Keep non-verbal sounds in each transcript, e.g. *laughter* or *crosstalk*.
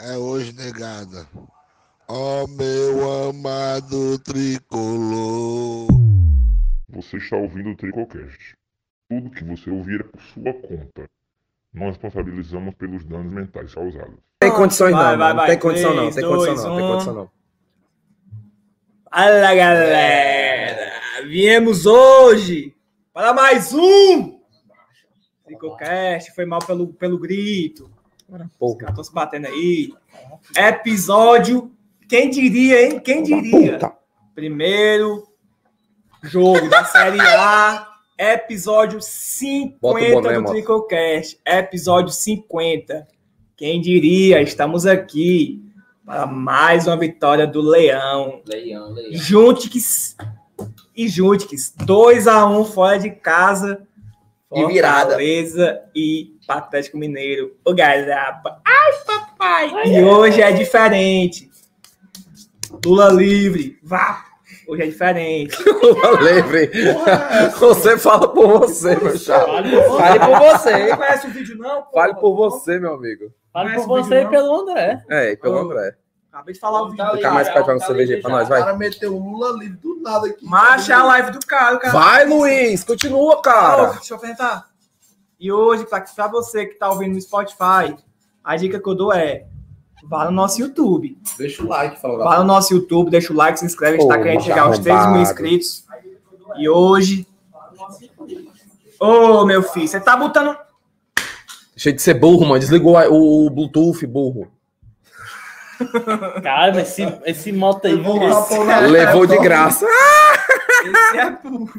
é hoje negada. Ó meu amado tricolor. Você está ouvindo o Tricocast. Tudo que você ouvir é por sua conta. Não responsabilizamos pelos danos mentais causados. Tem condições Vai, não, vai, tem condição não, tem condição não, tem condição não. Fala galera! Viemos hoje para mais um Tricocast. Foi mal pelo, pelo grito. Porra. caras estão se batendo aí. Episódio. Quem diria, hein? Quem diria? Primeiro jogo da Série A. Episódio 50 Bota o boné, do. Tricocast. Episódio 50. Quem diria? Estamos aqui para mais uma vitória do Leão. Leão, leão. Juntix e Juntix. 2x1 fora de casa. E virada. Fortaleza Atlético Mineiro. O Garapa. Ai, papai. e hoje é diferente. Lula livre. Vá. Hoje é diferente. *laughs* Lula livre. Você fala por você, meu chapa. Fale por você. Você conhece o vídeo, não? pô? Fale por você, meu amigo. Fale por o vídeo, você e não? pelo André. É, e pelo Ô. André. Acabei de falar o vídeo. Tá Fica mais perto pra uma Tá cerveja pra nós, O vai. cara meteu um Lula livre do nada aqui. Marcha a live do cara, cara. Vai, Luiz, continua, cara. Deixa eu apresentar. E hoje, pra, pra você que tá ouvindo no Spotify, a dica que eu dou é vá no nosso YouTube. Deixa o like, fala Vá no nosso YouTube, deixa o like, se inscreve, a gente tá Pô, querendo chegar aos 3 mil inscritos. E hoje. Ô, meu filho, você tá botando. Deixa de ser burro, mano. Desligou o, o Bluetooth, burro. *laughs* Cara, esse, esse moto aí. Levou de graça. Esse é burro.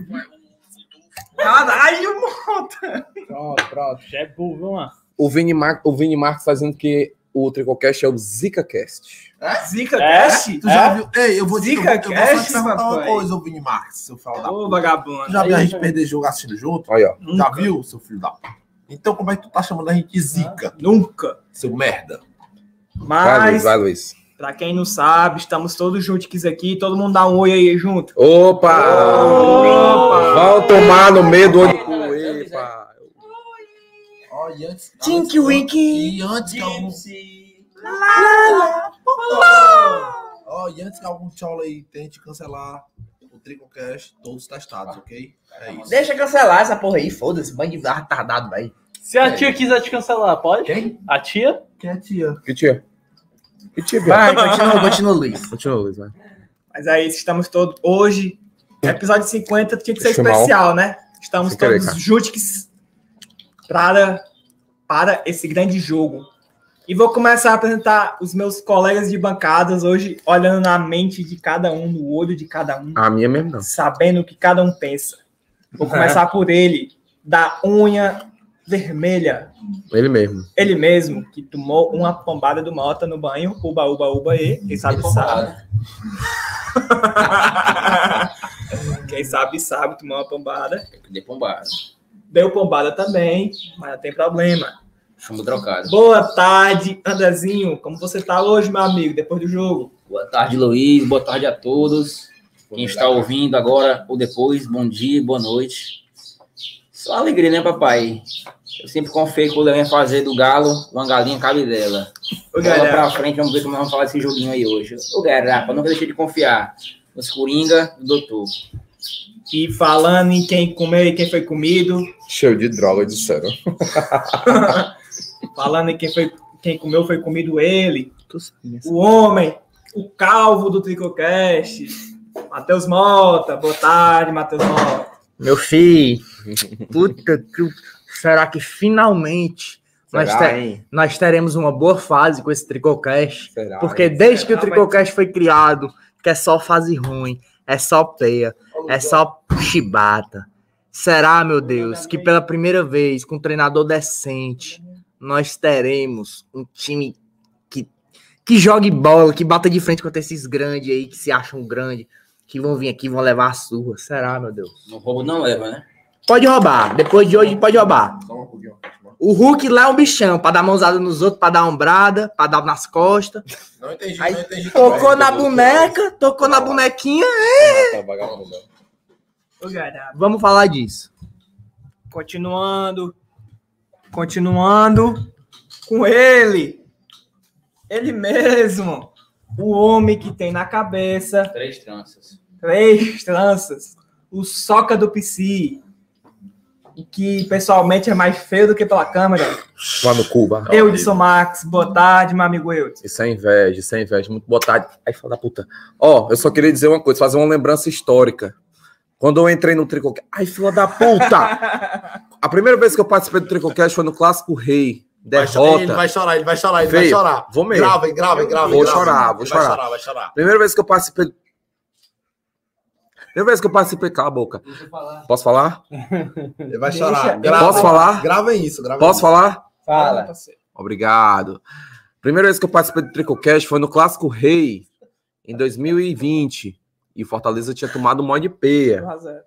Caralho, monta! Pronto, pronto. Já é burro, viu, mano? O Vini, Mar... o Vini Marques fazendo que o Tricocast é o ZicaCast. Zica É? Cast? Tu já viu? Ei, eu vou te eu Zica vou- eu vou te perguntar uma coisa, ô Vini Marques, seu filho da Ô, puta. vagabundo. Tu já viu a Aí, gente perder jogo assistindo junto? Aí, ó. Já Nunca. viu, seu filho da puta? Então como é que tu tá chamando a gente de zica, Nunca. seu merda? Vai, Luiz, Mas, vai, Luiz. Pra quem não sabe, estamos todos juntos aqui. Todo mundo dá um oi aí junto. Opa! Opa! Vão tomar no meio do olho. Epa. Antes... Tinky Winky. E antes que algum... Ó, e antes que algum tchau aí tente cancelar o Tricocast, todos testados, ok? É isso. Deixa cancelar essa porra aí, foda-se, bando de retardado, velho. Se a tia quiser te cancelar, pode? Quem? A tia? Quem é tia? Que tia? Vai, continua, continua, Luiz. Continua, Luiz, vai. Mas é isso, estamos todos. Hoje, episódio 50 tinha que ser Foi mal. especial, né? Estamos Sem todos juntos para, para esse grande jogo. E vou começar a apresentar os meus colegas de bancadas hoje, olhando na mente de cada um, no olho de cada um, A minha mesmo não. sabendo o que cada um pensa. Vou começar por ele, da unha vermelha. Ele mesmo. Ele mesmo, que tomou uma pombada do Mota no banho, uba, uba, uba, e quem sabe sabe. *laughs* Quem sabe sabe, tomou uma pombada. De pombada. Deu pombada também, mas não tem problema. Chumbo trocado. Boa tarde, Andrezinho. Como você tá hoje, meu amigo, depois do jogo? Boa tarde, Luiz. Boa tarde a todos. Quem está ouvindo agora ou depois, bom dia, boa noite. Só alegria, né, papai? Eu sempre confiei que o Leão ia fazer do Galo uma galinha cabidela. Bola galera, pra frente, vamos ver como nós vamos falar desse joguinho aí hoje. Ô, garapa, nunca deixei de confiar nos Coringa do Doutor. e falando em quem comeu e quem foi comido, Cheio de droga, disseram. *laughs* falando em quem foi quem comeu foi comido ele, o homem, o calvo do Tricocast, Matheus Mota. Boa tarde, Matheus Mota. Meu filho, *laughs* puta que. Será que finalmente nós, Será, te- hein? nós teremos uma boa fase com esse Tricocast? Será, Porque hein? desde que o Será, Tricocast foi criado, que é só fase ruim, é só peia, é só chibata. Será, meu Deus, que pela primeira vez, com um treinador decente, nós teremos um time que, que jogue bola, que bata de frente contra esses grandes aí, que se acham grandes, que vão vir aqui e vão levar a surra. Será, meu Deus? No roubo não leva, né? Pode roubar. Depois de hoje, pode roubar. O Hulk lá é um bichão, pra dar mãozada nos outros, pra dar ombrada, pra dar nas costas. Não entendi, Aí, não entendi. Tocou na boneca, tocou na bonequinha. Galera, Vamos falar disso. Continuando. Continuando com ele. Ele mesmo. O homem que tem na cabeça Três tranças. três tranças. O soca do PC. O que pessoalmente é mais feio do que pela câmera. Lá no Cuba. Eudson Max. Boa tarde, meu amigo Eudson. Isso é inveja, isso é inveja. Muito boa tarde. Ai, fala da puta. Ó, eu só queria dizer uma coisa, fazer uma lembrança histórica. Quando eu entrei no Tricocast. Ai, fila da puta! *laughs* A primeira vez que eu participei do Tricocast foi no Clássico Rei. Vai chorar, ele Derrota. vai chorar, ele vai chorar, ele Feio. vai chorar. Vou mesmo. Gravem, gravem, gravem. Vou chorar, vou chorar. Vai chorar, vai chorar. Primeira vez que eu participei. Primeira vez que eu participei, cala a boca. Posso falar? Ele vai Deixa- chorar. Gravem. Posso falar? Gravem isso, gravem Posso isso. falar? Fala. Obrigado. Primeira vez que eu participei do Tricocast foi no Clássico Rei, em 2020. E Fortaleza tinha tomado um mod de peia. 2x0.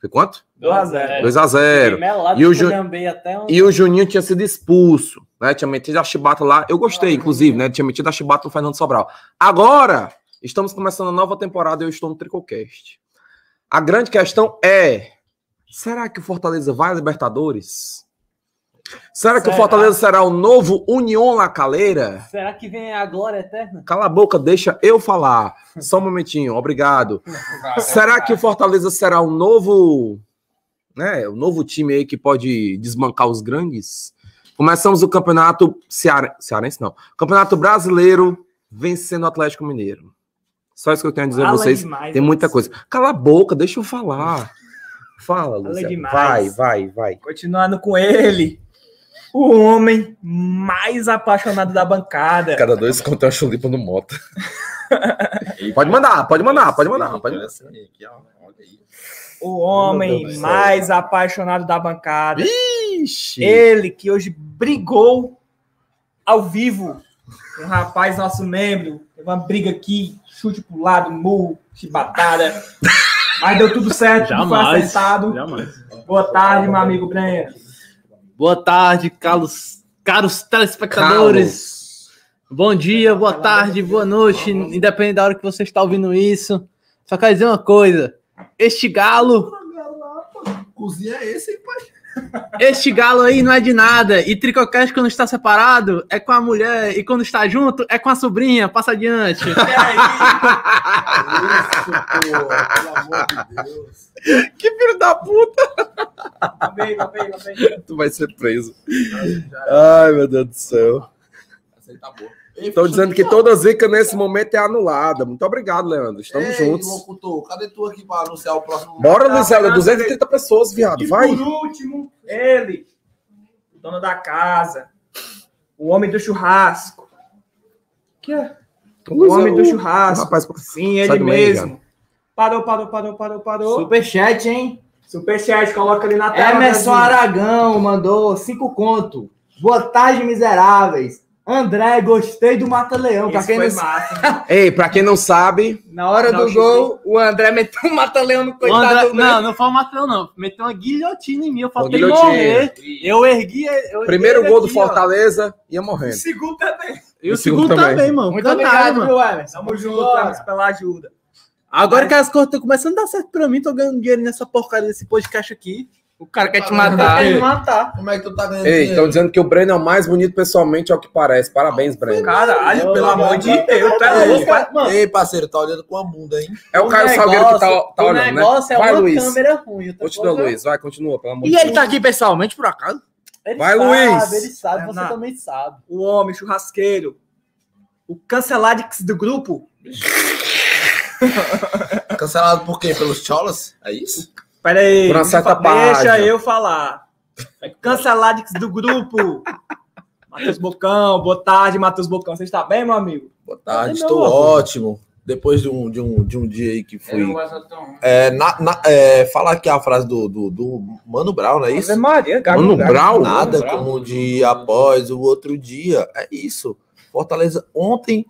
Foi quanto? 2x0. 2x0. Melado, E o Ju- um... E o Juninho tinha sido expulso, né? Tinha metido a chibata lá. Eu gostei, inclusive, né? Tinha metido a chibata no Fernando Sobral. Agora, estamos começando a nova temporada e eu estou no Tricocast. A grande questão é: será que o Fortaleza vai à Libertadores? Será que o Será? Fortaleza será o novo União La Calera? Será que vem a glória eterna? Cala a boca, deixa eu falar. Só um momentinho, obrigado. Será que o Fortaleza será o novo, né, o novo time aí que pode desmancar os grandes? Começamos o campeonato ceare... cearense, não. Campeonato brasileiro vencendo o Atlético Mineiro. Só isso que eu tenho a dizer a Fala vocês. demais, Tem muita coisa. Cala a boca, deixa eu falar. Fala, Luciano. demais. Vai, vai, vai. Continuando com ele. O homem mais apaixonado da bancada. Cada dois contam a chulipa no moto. *laughs* pode mandar, pode mandar, pode mandar, pode mandar. O homem mais apaixonado da bancada. Ixi. Ele que hoje brigou ao vivo um rapaz, nosso membro. Teve uma briga aqui, chute pro lado, murro, chibatada. Mas deu tudo certo, tudo foi Jamais. acertado. Jamais. Boa tarde, meu amigo Breno. Boa tarde, caros, caros telespectadores. Bom dia, boa tarde, boa noite, independente da hora que você está ouvindo isso. Só quero dizer uma coisa: este galo, Cozinha é esse, hein, pai? Este galo aí não é de nada. E Tricocast, quando está separado, é com a mulher, e quando está junto, é com a sobrinha. Passa adiante. *laughs* Isso, pô, pelo amor de Deus. Que filho da puta! Lá vem, lá vem, lá vem. Tu vai ser preso. Ai, meu Deus do céu. Essa aí tá boa. Estão dizendo que toda zica nesse momento é anulada. Muito obrigado, Leandro. Estamos Ei, juntos. locutor, cadê tu aqui pra anunciar o próximo? Bora, Luizela. 230 pessoas, viado. E Vai. por último, ele, o dono da casa, o homem do churrasco. Que é? O homem do churrasco. Rapaz, Sim, ele do meio, mesmo. Parou, parou, parou, parou, parou. Superchat, hein? Superchat, coloca ali na tela. Emerson Brasil. Aragão mandou cinco conto. Boa tarde, miseráveis. André, gostei do Mata-Leão. Pra Esse quem foi não massa. *laughs* Ei, pra quem não sabe, Na hora Não, do gol, o André meteu um Mata-Leão no O coitado André- do não, não foi o Matheus, não. Meteu uma guilhotina em mim. Eu falei morrer. Eu ergui. Eu ergui primeiro ele gol do aqui, ó. Fortaleza ia O morrendo. segundo também. E o O segundo segundo também. também, mano. Muito obrigado, mano. meu. Tamo junto, Bora. Emerson, pela ajuda. Agora que as coisas estão começando a dar certo pra mim, tô ganhando dinheiro nessa porcaria desse podcast aqui. O cara quer te matar. Quer me matar. Como é que tu tá ganhando Ei, estão dizendo que o Breno é o mais bonito pessoalmente, é o que parece. Parabéns, Breno. Caralho, pelo amor de Deus, tu é louco. vai- Mano, Ei, parceiro, tá olhando com a bunda, hein? É o Caio Salgueiro que tá, tá o olhando, né? negócio é Vai, uma Luiz. câmera ruim. outra coisa- Luiz. Vai, continua, pelo amor E de ele Deus. tá aqui pessoalmente, por acaso? Ele Vai, sabe, Luiz. Ele sabe, É, você também sabe. O homem churrasqueiro. O canceladix do grupo. Cancelado por quê? Pelos cholas? É isso? Pera aí. Por uma certa deixa página. eu falar. Canceladix do grupo. Matheus Bocão, boa tarde, Matheus Bocão. Você está bem, meu amigo? Boa tarde, estou ótimo. Depois de um, de um, de um dia aí que fui. É, na, na- é, falar aqui a frase do, do, do Mano Brown, não é isso? Maria, gago, Mano gago. Brau? Nada como um dia após o outro dia. É isso. Fortaleza, ontem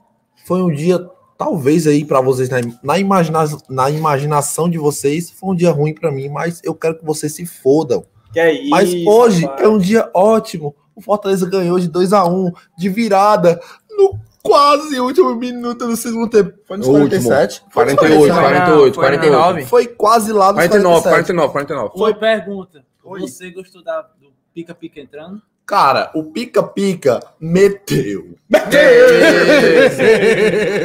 foi um dia, talvez aí para vocês, na, na, imagina, na imaginação de vocês, foi um dia ruim para mim, mas eu quero que vocês se fodam. Que é isso, Mas hoje rapaz. é um dia ótimo. O Fortaleza ganhou de 2 a 1 de virada, no quase último minuto do segundo tempo. Foi nos O último. 47? Foi nos 48, 47. 48, Foi 49. Foi quase lá nos 49, 47. 49, 49. Uma pergunta. Oi. Você gostou da, do pica-pica entrando? Cara, o pica-pica meteu.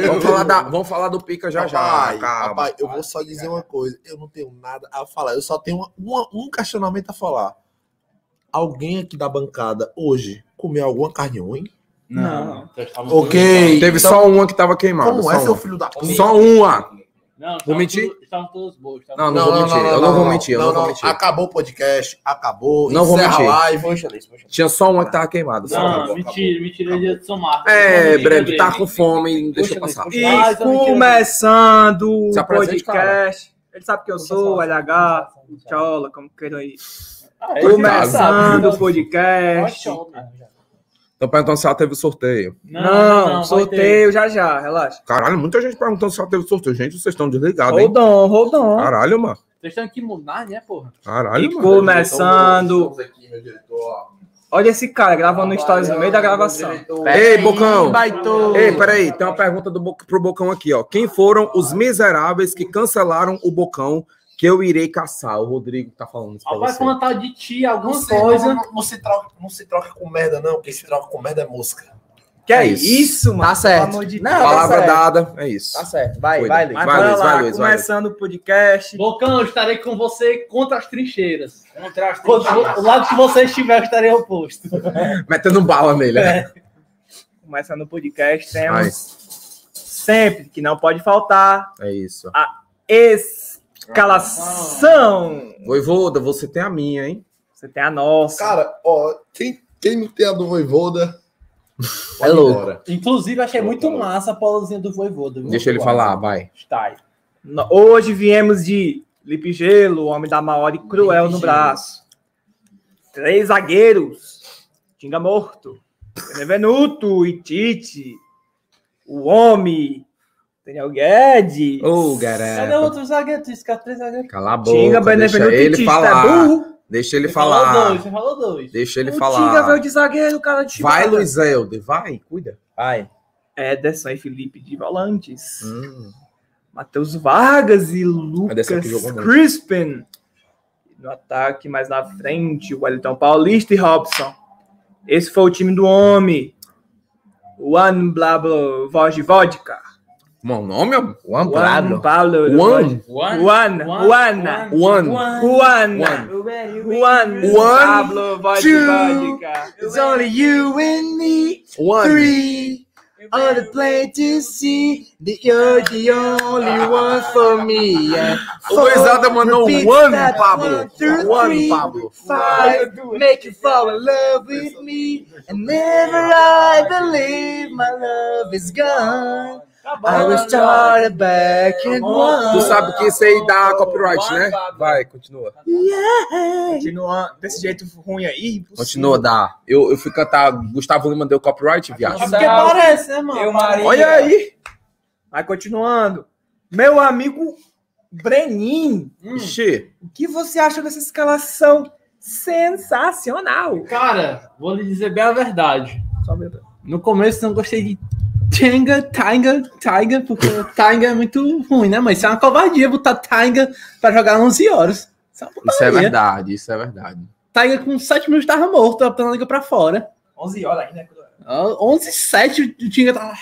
Vamos falar, da- vamos falar do Pica já já. Papai, calma. papai, eu vou só dizer uma coisa. Eu não tenho nada a falar. Eu só tenho uma- uma- um questionamento a falar. Alguém aqui da bancada hoje comeu alguma carne ruim? Não. Ok. Teve então, só uma que tava queimada. Como só é, seu filho da puta? Só uma. Não, Vou mentir? Estavam todos bons. estavam Não, não, vou mentir. eu não, vou mentir. Eu não, vou mentir. Acabou o podcast, acabou. Não vou mentir. a live. Tinha só uma que tava queimada. Não, mentira, mentira de Edson Marcos. É, Não, Breno, tu tá mentira com fome, deixa eu passar. E mentira. começando o podcast. Ele sabe que eu sou, LH, o Tchola, como queiram aí. Ah, Começando o podcast. Tô perguntando se ela teve sorteio. Não, vai sorteio já já, relaxa. Caralho, muita gente perguntando se ela teve sorteio. Gente, vocês estão desligados, hein? Hold on, hold on. Caralho, mano. Vocês têm que mudar, né, porra? Caralho, E mano. começando. Olha esse cara gravando stories no meio da gravação. Ei, Bocão. Baitou. Ei, peraí, tem uma pergunta do pro Bocão aqui, ó. Quem foram os miseráveis que cancelaram o Bocão que eu irei caçar? O Rodrigo tá falando isso pra Vai contar de ti alguma Não coisa. não, não, não se troca, não se troca com merda, não. Quem se troca com merda é mosca. Que é Isso. isso, mano? Tá certo. De Não, tá Palavra certo. dada, é isso. Tá certo. Vai, Cuida. vai, Luiz. Vai, bora Luiz, lá, vai, Luiz, vai, começando o podcast. Bocão, eu estarei com você contra as trincheiras. Contra as Quando- O lado que você estiver, eu estarei oposto. *laughs* Metendo bala nele. né? Começando o podcast, temos Vai. sempre que não pode faltar É isso. Escalação. Voivoda, você tem a minha, hein? Você tem a nossa. Cara, ó, quem, quem não tem a do Voivoda... É louco. Inclusive, achei muito massa a polozinha do Voivoda. viu? Deixa ele falar, vai. Está Hoje viemos de Lipe Gelo, o homem da maior e cruel no braço. Três zagueiros. Tinga Morto. Benevenuto e Tite. O homem. Daniel Guedes. Ô, Cadê garota. outro zagueiro? É três zagueiros. Cala a boca. Tinga, Deixa ele Tite. falar. Tá burro? Deixa ele falou falar. dois, você falou dois. Deixa ele o Tinga falar. veio de zagueiro, cara de Vai. Luiz Helder. Vai, cuida. Vai. Ederson e Felipe de volantes. Hum. Matheus Vargas e Ederson Lucas que jogou muito. Crispin. No ataque, mais na frente, o Wellington Paulista e Robson. Esse foi o time do homem. Juan Blablo Voz de Vodka. Como é o nome? ó? Juan Juan Pablo. Pablo. Juan? One. Juan. Juan. One. Juan. Juan. Pablo Voz de two, Vodka. It's only you and me. One. Three. On the plane to see that you're the only one for me. Yeah. O Luizada mandou Repeat One, that Pablo. one, two, One, three. Pablo. Five. Make you fall in love with me. And never I believe my love is gone. I will start back at one. Tu sabe que isso aí dá copyright, né? Vai, continua. Yeah. Continuando desse jeito ruim aí. impossível. Continua, dá. Eu, eu fui cantar Gustavo Lima deu copyright, viado. É porque parece, né, mano? Eu, Maria. Olha aí. Mas continuando. Meu amigo Brenin. Ixi. O que você acha dessa escalação sensacional? Cara, vou lhe dizer bem a verdade. No começo não gostei de Tenga, Taiga, Taiga, porque Taiga é muito ruim, né? Mas isso é uma covardia botar Taiga pra jogar 11 horas. Isso é, Isso é verdade, isso é verdade. Taiga com 7 minutos tava morto, botando a liga pra fora. 11 horas aí, né? Ah, 11 e 7, o Tinga tava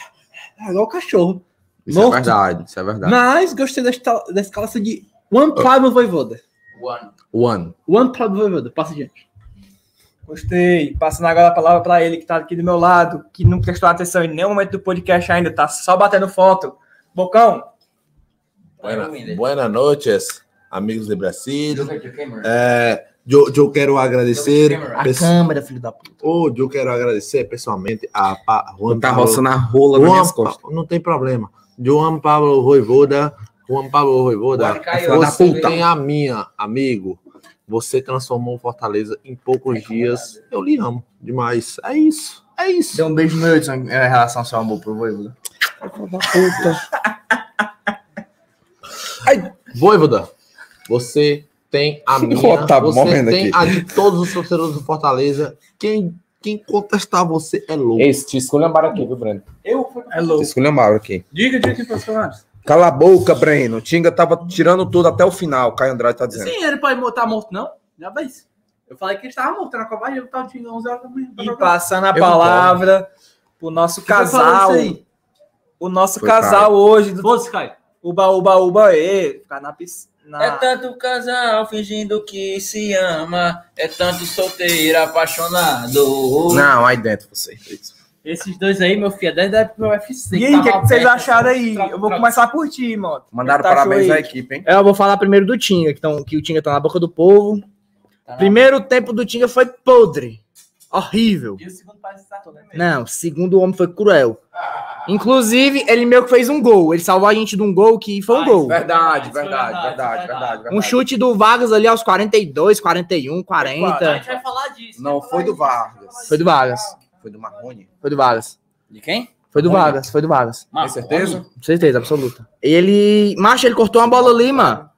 ah, igual o cachorro. Isso é Morto. verdade, isso é verdade. Mas gostei da, da escalação de One Pablo Voivoda. One. One. One Pablo Voivoda, passa adiante. Gostei. Passando agora a palavra para ele que tá aqui do meu lado, que não prestou atenção em nenhum momento do podcast ainda, tá só batendo foto. Bocão, Buena, buenas noches, amigos de Brasil. É, eu, eu quero agradecer. A pes- câmera, filho da puta. Oh, eu quero agradecer pessoalmente a pa, Juan Tá Pablo- roçando a rola nas Juan minhas Pa- costas. Não tem problema. Juan Pablo Voivoda. Juan Pablo Caio. Você tem a minha, amigo. Você transformou o Fortaleza em poucos dias. Eu lhe amo demais. É isso. É isso. Dê um beijo no meu Edson em relação ao seu amor pro Voivoda. Voivoda, você tem a minha. Ó, tá você tem aqui. a de todos os torcedores do Fortaleza. Quem, quem contestar você é louco. Esse, te esculhambaram aqui, viu, Breno? eu é Te louco. esculhambaram aqui. Diga, diga os funcionários. Cala a boca, Breno. O Tinga tava tirando tudo até o final. Caio Andrade tá dizendo. Sim, ele pode botar morto, não? Já vai. Eu falei que eles estavam montando a covarde, eu tava de 11 horas da manhã. E passando a palavra pro nosso casal. isso? O nosso Foi casal hoje do Foda-se, Caio. Uba Uba Uba E. Ficar na piscina. É tanto casal fingindo que se ama, é tanto solteiro apaixonado. Não, aí dentro você. Esses dois aí, meu filho, é desde a época do UFC. E aí, o que, que vocês aberto, acharam aí? troca- Eu vou troca- começar por ti, mano. Mandaram Tá parabéns à equipe, hein? Eu vou falar primeiro do Tinga, que, tão, que o Tinga tá na boca do povo. Tá Primeiro tempo do Tinga foi podre. Horrível. E o segundo parece que tá todo, né? Não, segundo o homem foi cruel. Inclusive, ele meio que fez um gol. Ele salvou a gente de um gol que foi um Ah, gol. Verdade, é verdade, verdade, verdade, é verdade, verdade. Um chute do Vargas ali aos 42, 41, A 40. gente vai falar disso. Não, foi do Vargas. Foi do Vargas. Foi do Marrone. Foi do Vargas. De quem? Foi do Olha. Vargas, foi do Vargas. Tem certeza? Com certeza, absoluta. Ele. Macho, ele cortou uma bola ali, mano.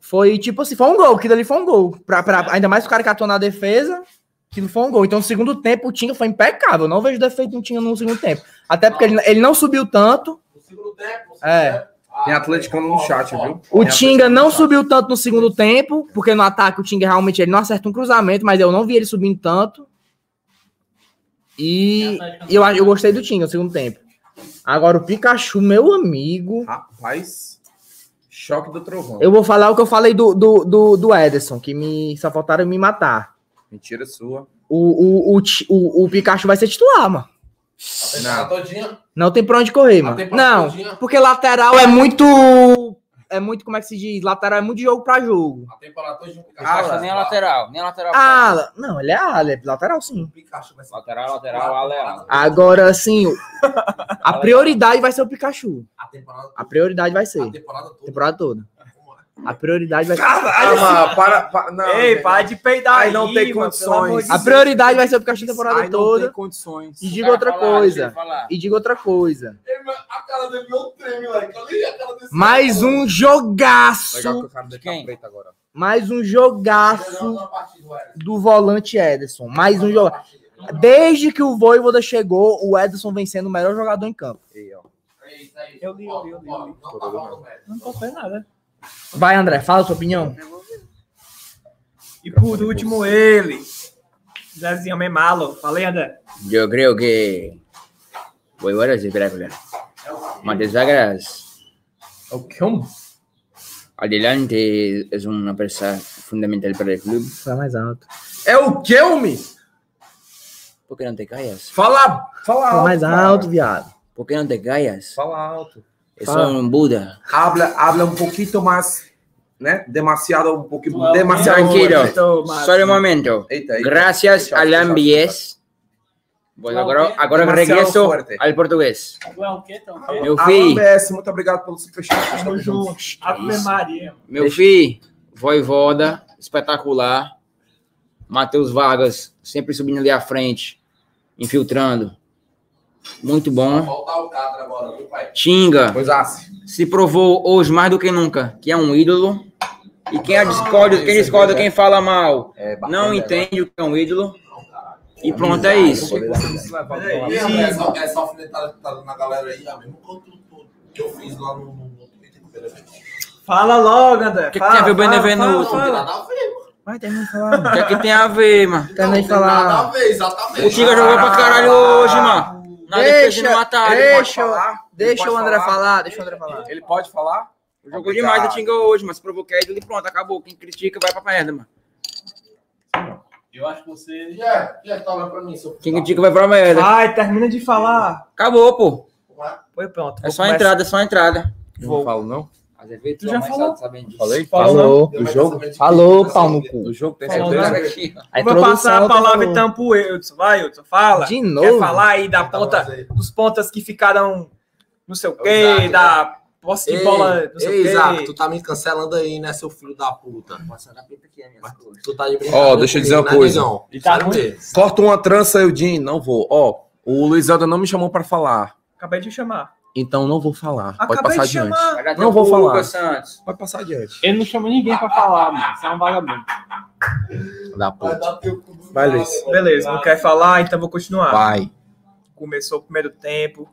Foi tipo assim, foi um gol. Aquilo ali foi um gol. Pra, pra- ainda mais o cara que atuou na defesa, aquilo foi um gol. Então, no segundo tempo, o Tinga foi impecável. Eu Não vejo defeito no Tinga no segundo tempo. Até porque ele, ele não subiu tanto. No segundo tempo, É. Tem atleticano no chat, viu? O Tem Tinga não subiu tanto no segundo tempo, porque no ataque o Tinga realmente ele não acerta um cruzamento, mas eu não vi ele subindo tanto. E, eu, eu gostei do Tinga no segundo tempo. Agora o Pikachu, meu amigo. Rapaz, choque do trovão. Eu vou falar o que eu falei do, do, do, do Ederson, que me só faltaram me matar. Mentira sua. O, o, o, o, o Pikachu vai ser titular, mano. todinha. Não tem pra onde correr, mano. Não, todinha. porque lateral é muito. É muito, como é que se diz? Lateral é muito jogo pra jogo. A temporada o Pikachu Pikachu nem a lateral, nem a lateral. Ah, não, ele é ala, é lateral sim. O Pikachu vai ser Lateral, lateral, ala é ala. Agora, o- a *laughs* prioridade vai ser o Pikachu. a temporada, A prioridade vai ser. a temporada toda. temporada toda. A prioridade vai ser. Calma, para, para. Não, Ei, não, para de peidar Aí não tem condições. de A prioridade vai ser o Pikachu a temporada Aí não toda. tem condições. E diga outra coisa. E diga outra coisa. Cara dele não treme, moleque. Olha a cara desse Mais um Legal que jogaço. o cara dele tá preto agora. Mais um jogaço Ederson. do volante Ederson. Mais um jogo. Desde que o Voivoda chegou, o Ederson vem sendo o melhor jogador em campo. Aí, ó. Eu li, eu li, eu li, eu li. Não tá tô vendo nada. Vai, André, fala a sua opinião. E por último, ele. Zezinho Memalo. Falei, André. Yo creo que Voivoda es espectacular. Matías O que? Um? adelante, es una pieza fundamental para el club. Fala mais alto. É o que, homem? ¿Por qué no te callas? Fala, fala Fala alto. mais cara. alto, viado. ¿Por qué no te callas? Fala alto. Fala. es un Buda. Habla, habla um pouquinho mais, né? Demasiado, um pouquinho, Não, demasiado. Tranquilo. Solo un momento. Eita, eita. Gracias Fecha, Bueno, agora, agora regresso fuerte. al português. É então? Quê? Meu filho, BS, muito obrigado pelo superchat. Tamo junto. Ave Maria. meu filho, Voivoda, espetacular. Matheus Vargas, sempre subindo ali à frente, infiltrando. Muito bom. voltar o Catra agora, viu, pai? Tinga, Pois assim. se provou hoje mais do que nunca que é um ídolo. E quem a discorda, quem discorda, quem fala mal, É, não entende o que é um ídolo. E pronto, é isso. E essa, alfinetada que tá na galera aí, é que eu fiz lá no, Twitter. Fala logo, André. O que, tem a ver o fala, Não tem nada a ver, mano. Vai, termina de falar. O que é que tem a ver, mano? Termina de tem nada a falar. ver, exatamente. O Tinga jogou pra caralho hoje, mano. Na defesa no ataque. deixa, falar? deixa Ele o André falar? falar, deixa o André falar. Ele pode falar? Jogou demais o Tinga hoje, mas se provou que é ídolo e pronto, acabou. Quem critica vai pra merda, mano. Eu acho que você. Já, já tá olhando pra mim, seu Quem critica vai pra merda. Vai, termina de falar. Acabou, pô. Foi pronto. É só a entrada, é só a entrada. Eu não falo, não? Azevedo, Tu já falou? Falei? Falou. Do jogo? Falou, pau no cu. Do jogo, tem Falou, certeza? né? Aqui, ó. A Eu vou passar a palavra então pro Wilson. Vai, Wilson, fala. De Quer novo. falar aí da Tá ponta, dos pontas que ficaram não sei o Exato, quê, né? da posse de Ei, bola, não sei ei, Isaac, tu tá me cancelando aí, né, seu filho da puta? Passando a pipa aqui, as minhas coisas. Tu tá de brincadeira Ó, deixa eu dizer uma coisa. Né? Ele tá. Corta uma trança, Eudin. Não vou. Ó, o Luiz Helder não me chamou pra falar. Acabei de chamar. Então não vou falar. Pode Acabei passar de adiante. chamar. Não vou falar. Lucas Santos. Pode passar adiante. Ele não chama ninguém pra falar, mano. Você é um vagabundo. Da Vai puta. Vai, Luiz. Beleza, não quer falar, então vou continuar. Vai. Começou o primeiro tempo.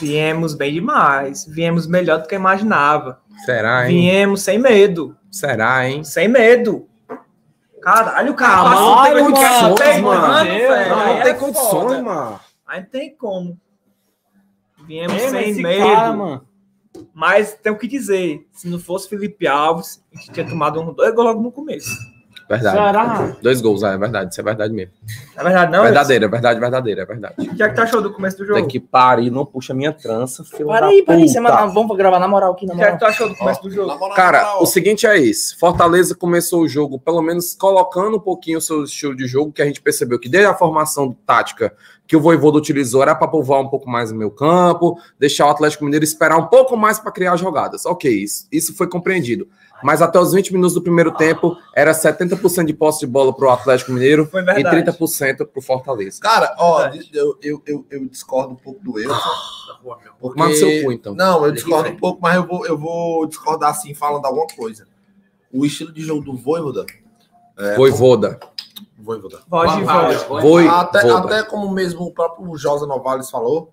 Viemos bem demais. Viemos melhor do que eu imaginava. Será, hein? Viemos sem medo. Será, hein? Sem medo. Caralho, o cara mano, tempo não tem condições, mano. Não, Aí não tem é condições, foda. mano. Aí não tem como. Viemos sem medo. cara, mano. Mas tem o que dizer. Se não fosse Felipe Alves, a gente tinha tomado um dois gols logo no começo. Verdade. Será? Dois gols, é verdade. Isso é verdade mesmo. É verdade, não? verdadeira, é verdade, verdadeira, é verdade. O que é que tu achou do começo do jogo? Tem que parir, não puxa minha trança, filho Para da aí, para aí. Semana, vamos gravar na moral aqui, na O que é que moral. tu achou do começo do jogo? Moral, Cara, moral, o seguinte é esse. Fortaleza começou o jogo, pelo menos colocando um pouquinho o seu estilo de jogo, que a gente percebeu que desde a formação tática que o Voivoda utilizou era para povoar um pouco mais o meu campo, deixar o Atlético Mineiro esperar um pouco mais para criar jogadas. Ok, isso, isso foi compreendido. Mas até os 20 minutos do primeiro tempo, era 70% de posse de bola para o Atlético Mineiro e verdade. 30% para o Fortaleza. Cara, ó, eu, eu, eu, eu discordo um pouco do eu. Porque... Manda seu cu, então. Não, eu discordo um pouco, mas eu vou, eu vou discordar assim, falando alguma coisa. O estilo de jogo do Voivoda. É, Voivoda. Voivoda. Voz. Voivoda. Até, até como mesmo o próprio Josa Novales falou,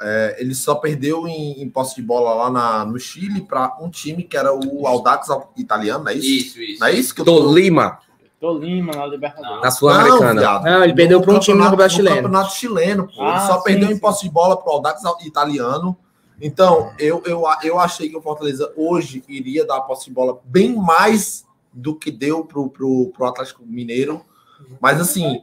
é, ele só perdeu em, em posse de bola lá na, no Chile para um time que era o Audax italiano, não é isso? Isso, isso. Não é isso que eu Do Lima, Tô Lima na Libertadores. na Sul-Americana. Não, ele perdeu para um time no campeonato- chileno. campeonato chileno, pô. Ah, ele só sim, perdeu em sim. posse de bola pro Audax italiano. Então, eu, eu, eu achei que o Fortaleza hoje iria dar a posse de bola bem mais do que deu pro, pro, pro Atlético Mineiro. Mas assim,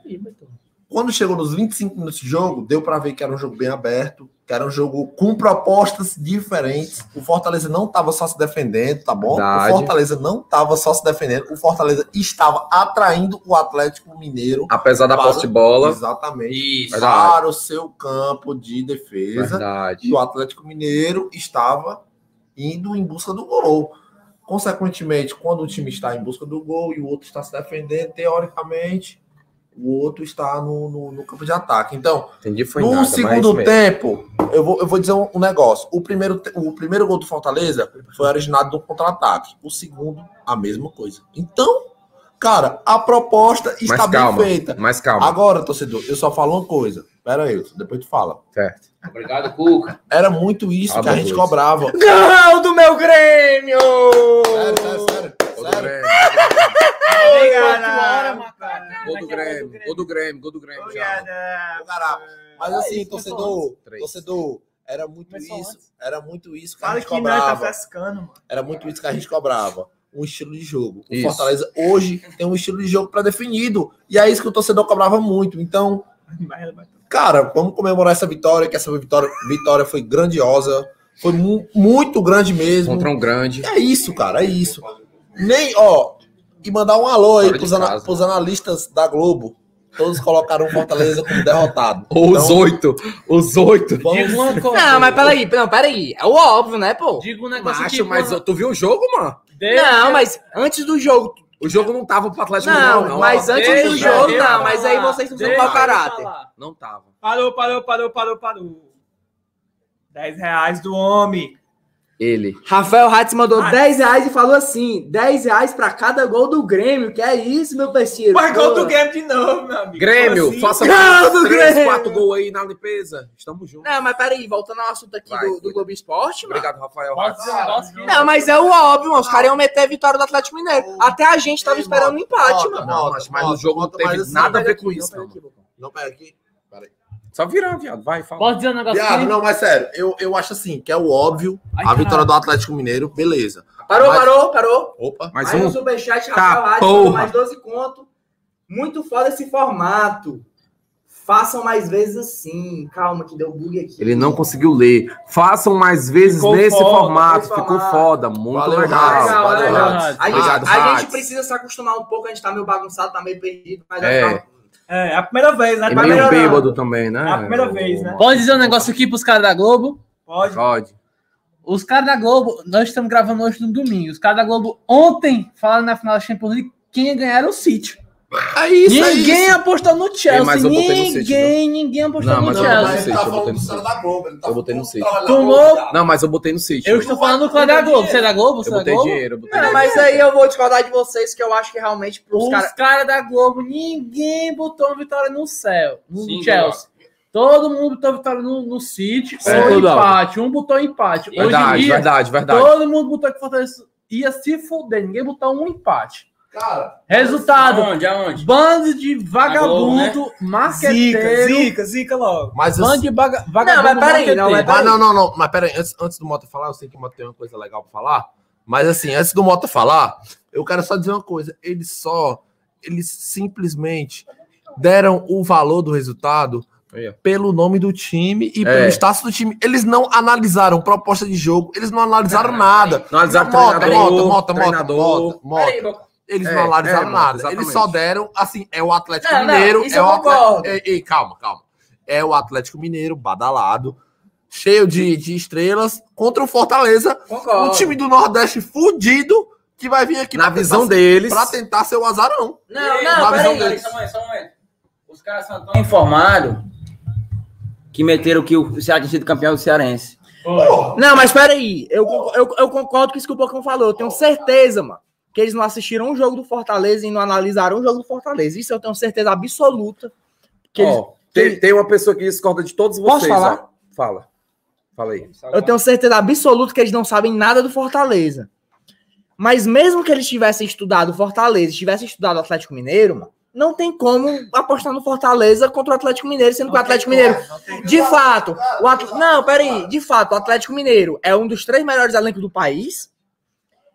quando chegou nos 25 minutos de jogo, deu para ver que era um jogo bem aberto, que era um jogo com propostas diferentes. O Fortaleza não estava só se defendendo, tá bom? Verdade. O Fortaleza não estava só se defendendo, o Fortaleza estava atraindo o Atlético Mineiro Apesar da Para- posse de bola. Exatamente. Isso. Verdade. Para o seu campo de defesa. Verdade. E o Atlético Mineiro estava indo em busca do gol. Consequentemente, quando o time está em busca do gol e o outro está se defendendo, teoricamente, o outro está no, no, no campo de ataque. Então, Entendi, foi no nada. segundo tempo, eu vou, eu vou dizer um, um negócio. O primeiro, o primeiro gol do Fortaleza foi originado do contra-ataque. O segundo, a mesma coisa. Então, cara, a proposta está Mas bem calma, feita. mas calma. Agora, torcedor, eu só falo uma coisa. Pera aí, depois tu fala. Certo. Obrigado, Cuca. Era muito isso Fala que a gente depois. cobrava. Gol do meu Grêmio! Sério, sério, sério. Sério. Grêmio, Gol do Grêmio, gol do Grêmio, gol do Grêmio. já. Ô, caralho. Mas assim, torcedor, torcedor, era muito Começou isso. Era muito isso que a Fala gente que não tá cobrava. Era muito isso que a gente cobrava. Um estilo de jogo. O Isso. Fortaleza hoje tem um estilo de jogo pré-definido. E é isso que o torcedor cobrava muito. Então, cara, vamos comemorar essa vitória, que essa vitória, vitória foi grandiosa. Foi mu- muito grande mesmo. Contra um grande. É isso, cara, é isso. Nem, ó, e mandar um alô aí pros, ana- pros analistas da Globo. Todos colocaram o Fortaleza como derrotado. *laughs* Os Então, oito, os oito. vamos- Diga uma coisa. Não, mas peraí, não, peraí. É o óbvio, né, pô? Diga um negócio Macho, aqui. mas porra. tu viu o jogo, mano? Deixa- Não, mas antes do jogo. O jogo não tava pro Atlético Não, Mineiro, não. mas antes Deixa do jogo, não. Mas aí vocês não são mau caráter. Não tava. Parou, parou, parou, parou, parou. 10 reais do homem. Ele. Rafael Hatz mandou Ah. 10 reais e falou assim: 10 reais pra cada gol do Grêmio. Que é isso, meu parceiro? Mas gol do Grêmio de novo, meu amigo. Grêmio, assim? faça Gol do três, Grêmio. quatro gols aí na limpeza. Estamos juntos. Não, mas peraí, voltando ao assunto aqui Vai, do, do. Globo Esporte, mano. Obrigado, Rafael. Aqui? Não, mas é o óbvio, mano. Os caras iam meter a vitória do Atlético Mineiro. Até a gente tava Ei, esperando um empate, mano. Não, mas, mas o jogo não teve assim, nada a ver com aqui, isso, não, não. pega aqui, pô. Não, pera aqui. Pera aí. Só virar, viado. Vai, fala. Posso dizer um negócio Viado, aqui? não, mas sério, eu, eu acho assim, que é o óbvio, Ai, a vitória do Atlético Mineiro, beleza. Parou, Mas- parou, parou. Opa. Mais Aí um. Superchat, Tá, Rafael mais 12 conto. Muito foda esse formato. Façam mais vezes assim. Calma, que deu bug aqui. Ele não conseguiu ler. Façam mais vezes Ficou nesse foda, formato. Ficou formato. foda. Muito Valeu, legal. Legal, Valeu, legal. A, gente, Obrigado, a gente precisa se acostumar um pouco, a gente tá meio bagunçado, tá meio perdido, mas É. é. É, é a primeira vez, né? E Vai meio bêbado também, né? É a primeira vez, né? Pode dizer um negócio aqui pros caras da Globo? Pode. Pode. Os caras da Globo, nós estamos gravando hoje no domingo. Os caras da Globo ontem falaram na final da Champions League quem ia ganhar era o City. É isso, é ninguém isso. apostou no Chelsea. mas eu botei no ninguém, City, ninguém apostou Não, no mas eu botei Chelsea. ele tá eu botei falando no do City. cara da Globo. Ele tá Eu botei no City. Tomou- Não, mas eu botei no City. Eu estou falando com a da Globo. Você é da Globo? Você Eu é da botei Globo? dinheiro. Eu botei Não, dinheiro. mas aí eu vou discordar de vocês, que eu acho que realmente pros Os caras. caras da Globo, ninguém botou vitória no céu, no Sim, Chelsea. Todo mundo botou vitória no, no City É, ou empate. Um botou empate. Hoje em Verdade, dia, verdade, verdade. todo mundo botou que Fortaleza ia se foder. Ninguém botou um empate. Cara, Resultado. Aonde? Aonde? Bando de vagabundo, né? Zica, marqueteiro. zica, zica logo. mas Bando de baga- vagabundo, mas peraí, não, mas marqueteiro. Ah, não, não, não. Mas pera aí, antes, antes do Mota falar, eu sei que o Mota tem uma coisa legal pra falar. Mas assim, antes do Mota falar, eu quero só dizer uma coisa. Eles só, eles simplesmente deram o valor do resultado pelo nome do time e É. pelo status do time. Eles não analisaram proposta de jogo, eles não analisaram nada. Não analisaram Mota, treinador, Mota, Mota, Mota, treinador. Mota, Mota. Peraí, Boca. Eles É, não analisaram é, nada. exatamente. Eles só deram, assim, é o Atlético Não, não, Mineiro. isso é eu o Atlético... concordo. Ei, ei, calma, calma. É o Atlético Mineiro, badalado, cheio de, de estrelas, contra o Fortaleza, Concordo. um time do Nordeste fudido, que vai vir aqui Na pra visão tentar, deles. pra tentar ser o azarão. Não, não, visão peraí. deles. Só um momento, só um momento. Os caras são tão informados que meteram que o Ceará tinha sido campeão do Cearense. Não, mas peraí. Eu, eu, eu concordo com isso que o Bocão falou. Eu tenho certeza, mano, que eles não assistiram um jogo do Fortaleza e não analisaram um jogo do Fortaleza. Isso eu tenho certeza absoluta. Que eles- Ó, tem, tem uma pessoa que discorda de todos vocês. Posso falar? ó. Fala. Fala aí. Eu tenho certeza absoluta que eles não sabem nada do Fortaleza. Mas mesmo que eles tivessem estudado Fortaleza, tivessem estudado o Atlético Mineiro, mano, não tem como apostar no Fortaleza contra o Atlético Mineiro, sendo que o Atlético Mineiro, de fato, o Atl... não, peraí, de fato, o Atlético Mineiro é um dos três melhores elencos do país.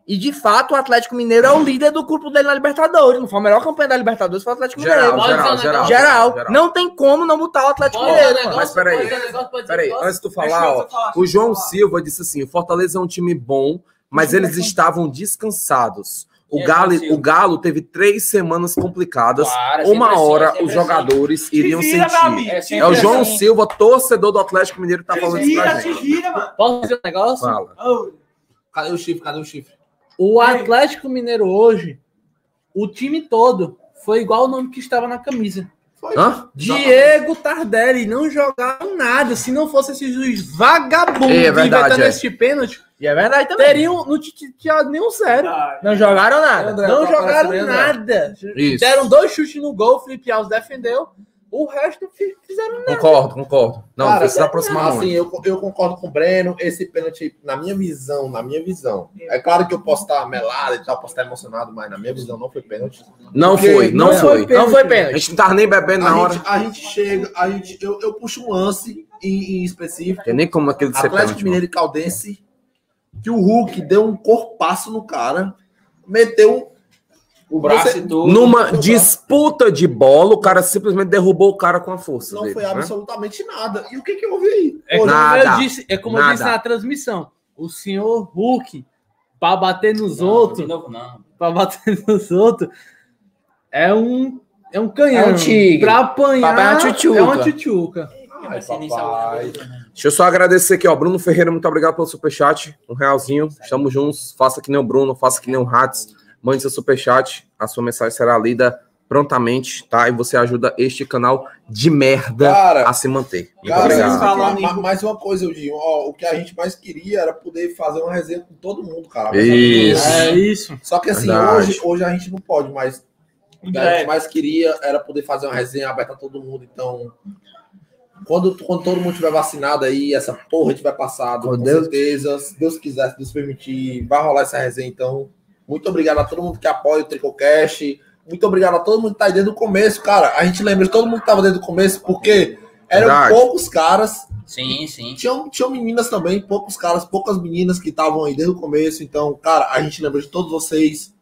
E de fato, o Atlético Mineiro é o líder do grupo dele na Libertadores. Não foi a melhor campanha da Libertadores, foi o Atlético Geral, Mineiro. Geral, geral, Geral. geral. Não tem como não botar o Atlético Pode Mineiro. Mas peraí, Peraí, antes de tu falar, ó, falar, o João falar. Silva disse assim: o Fortaleza é um time bom, mas eles estavam descansados. O é Galo, o Galo teve três semanas complicadas. Claro, sempre Uma assim, hora sempre os assim. jogadores iriam Te vira, sentir. É É o sempre João assim. Silva, torcedor do Atlético Mineiro, que tá falando isso pra gente. vira, mano. Posso dizer um negócio? Fala. Ô, Cadê o chifre? Cadê o chifre? O Atlético Mineiro hoje, o time todo, foi igual o nome que estava na camisa. Hã? Diego Tardelli não jogaram nada. Se não fosse esse juiz vagabundo É verdade, inventando é. esse pênalti, E é verdade também. teriam não tinha nenhum zero. Não jogaram nada. Não jogaram nada. Isso. Deram dois chutes no gol, o Felipe Alves defendeu. O resto fi- fizeram Concordo, concordo. Não, Cara, precisa aproximar Assim, muito. eu, eu concordo com o Breno. Esse pênalti, na minha visão, na minha visão. É claro que eu posso estar melado e tal, posso estar emocionado, mas na minha visão não foi pênalti. Não Porque foi, não, não foi. Não foi A pênalti. gente não tava nem bebendo na a, hora. gente, a gente chega, a gente, eu, eu puxo um lance em, em específico. Tem nem como aquele de ser Atlético pênalti. Mineiro e Caldense, que o Hulk deu um corpaço no cara, meteu O braço Você- e tudo. Numa disputa de bola, o cara simplesmente derrubou o cara com a força. não dele, foi né? absolutamente nada. E o que que houve aí? É como Nada. eu disse, é como eu Nada. disse na transmissão. O senhor Hulk, para bater nos Não, outros, não. para bater *laughs* nos outros, é um é um canhão. É um tigre. Pra apanhar, é uma tchutchuca. é uma tchutchuca. Ai, Vai ser nem papai. Deixa eu só agradecer aqui, ó. Bruno Ferreira, muito obrigado pelo superchat. Um realzinho. Estamos juntos. Faça que nem o Bruno, faça que nem o Ratz. Mande seu superchat. A sua mensagem será lida prontamente, tá? E você ajuda este canal de merda Cara, a se manter. Muito Cara, ma- mais uma coisa, Eudinho. Ó, o que a gente mais queria era poder fazer uma resenha com todo mundo, cara. Isso. É isso. Só que assim, Verdade. hoje, hoje a gente não pode mais. O que a gente mais queria era poder fazer uma resenha aberta a todo mundo. Então, quando, quando todo mundo tiver vacinado aí, essa porra tiver passado, com, Com Deus. certeza, se Deus quiser, se Deus permitir, vai rolar essa resenha. Então, muito obrigado a todo mundo que apoia o Tricocast. Muito obrigado a todo mundo que tá aí desde o começo, cara. A gente lembra de todo mundo que tava desde o começo, porque eram Verdade. poucos caras Sim, sim. tinham, tinham meninas também, poucos caras, poucas meninas que estavam aí desde o começo. Então, cara, a gente lembra de todos vocês.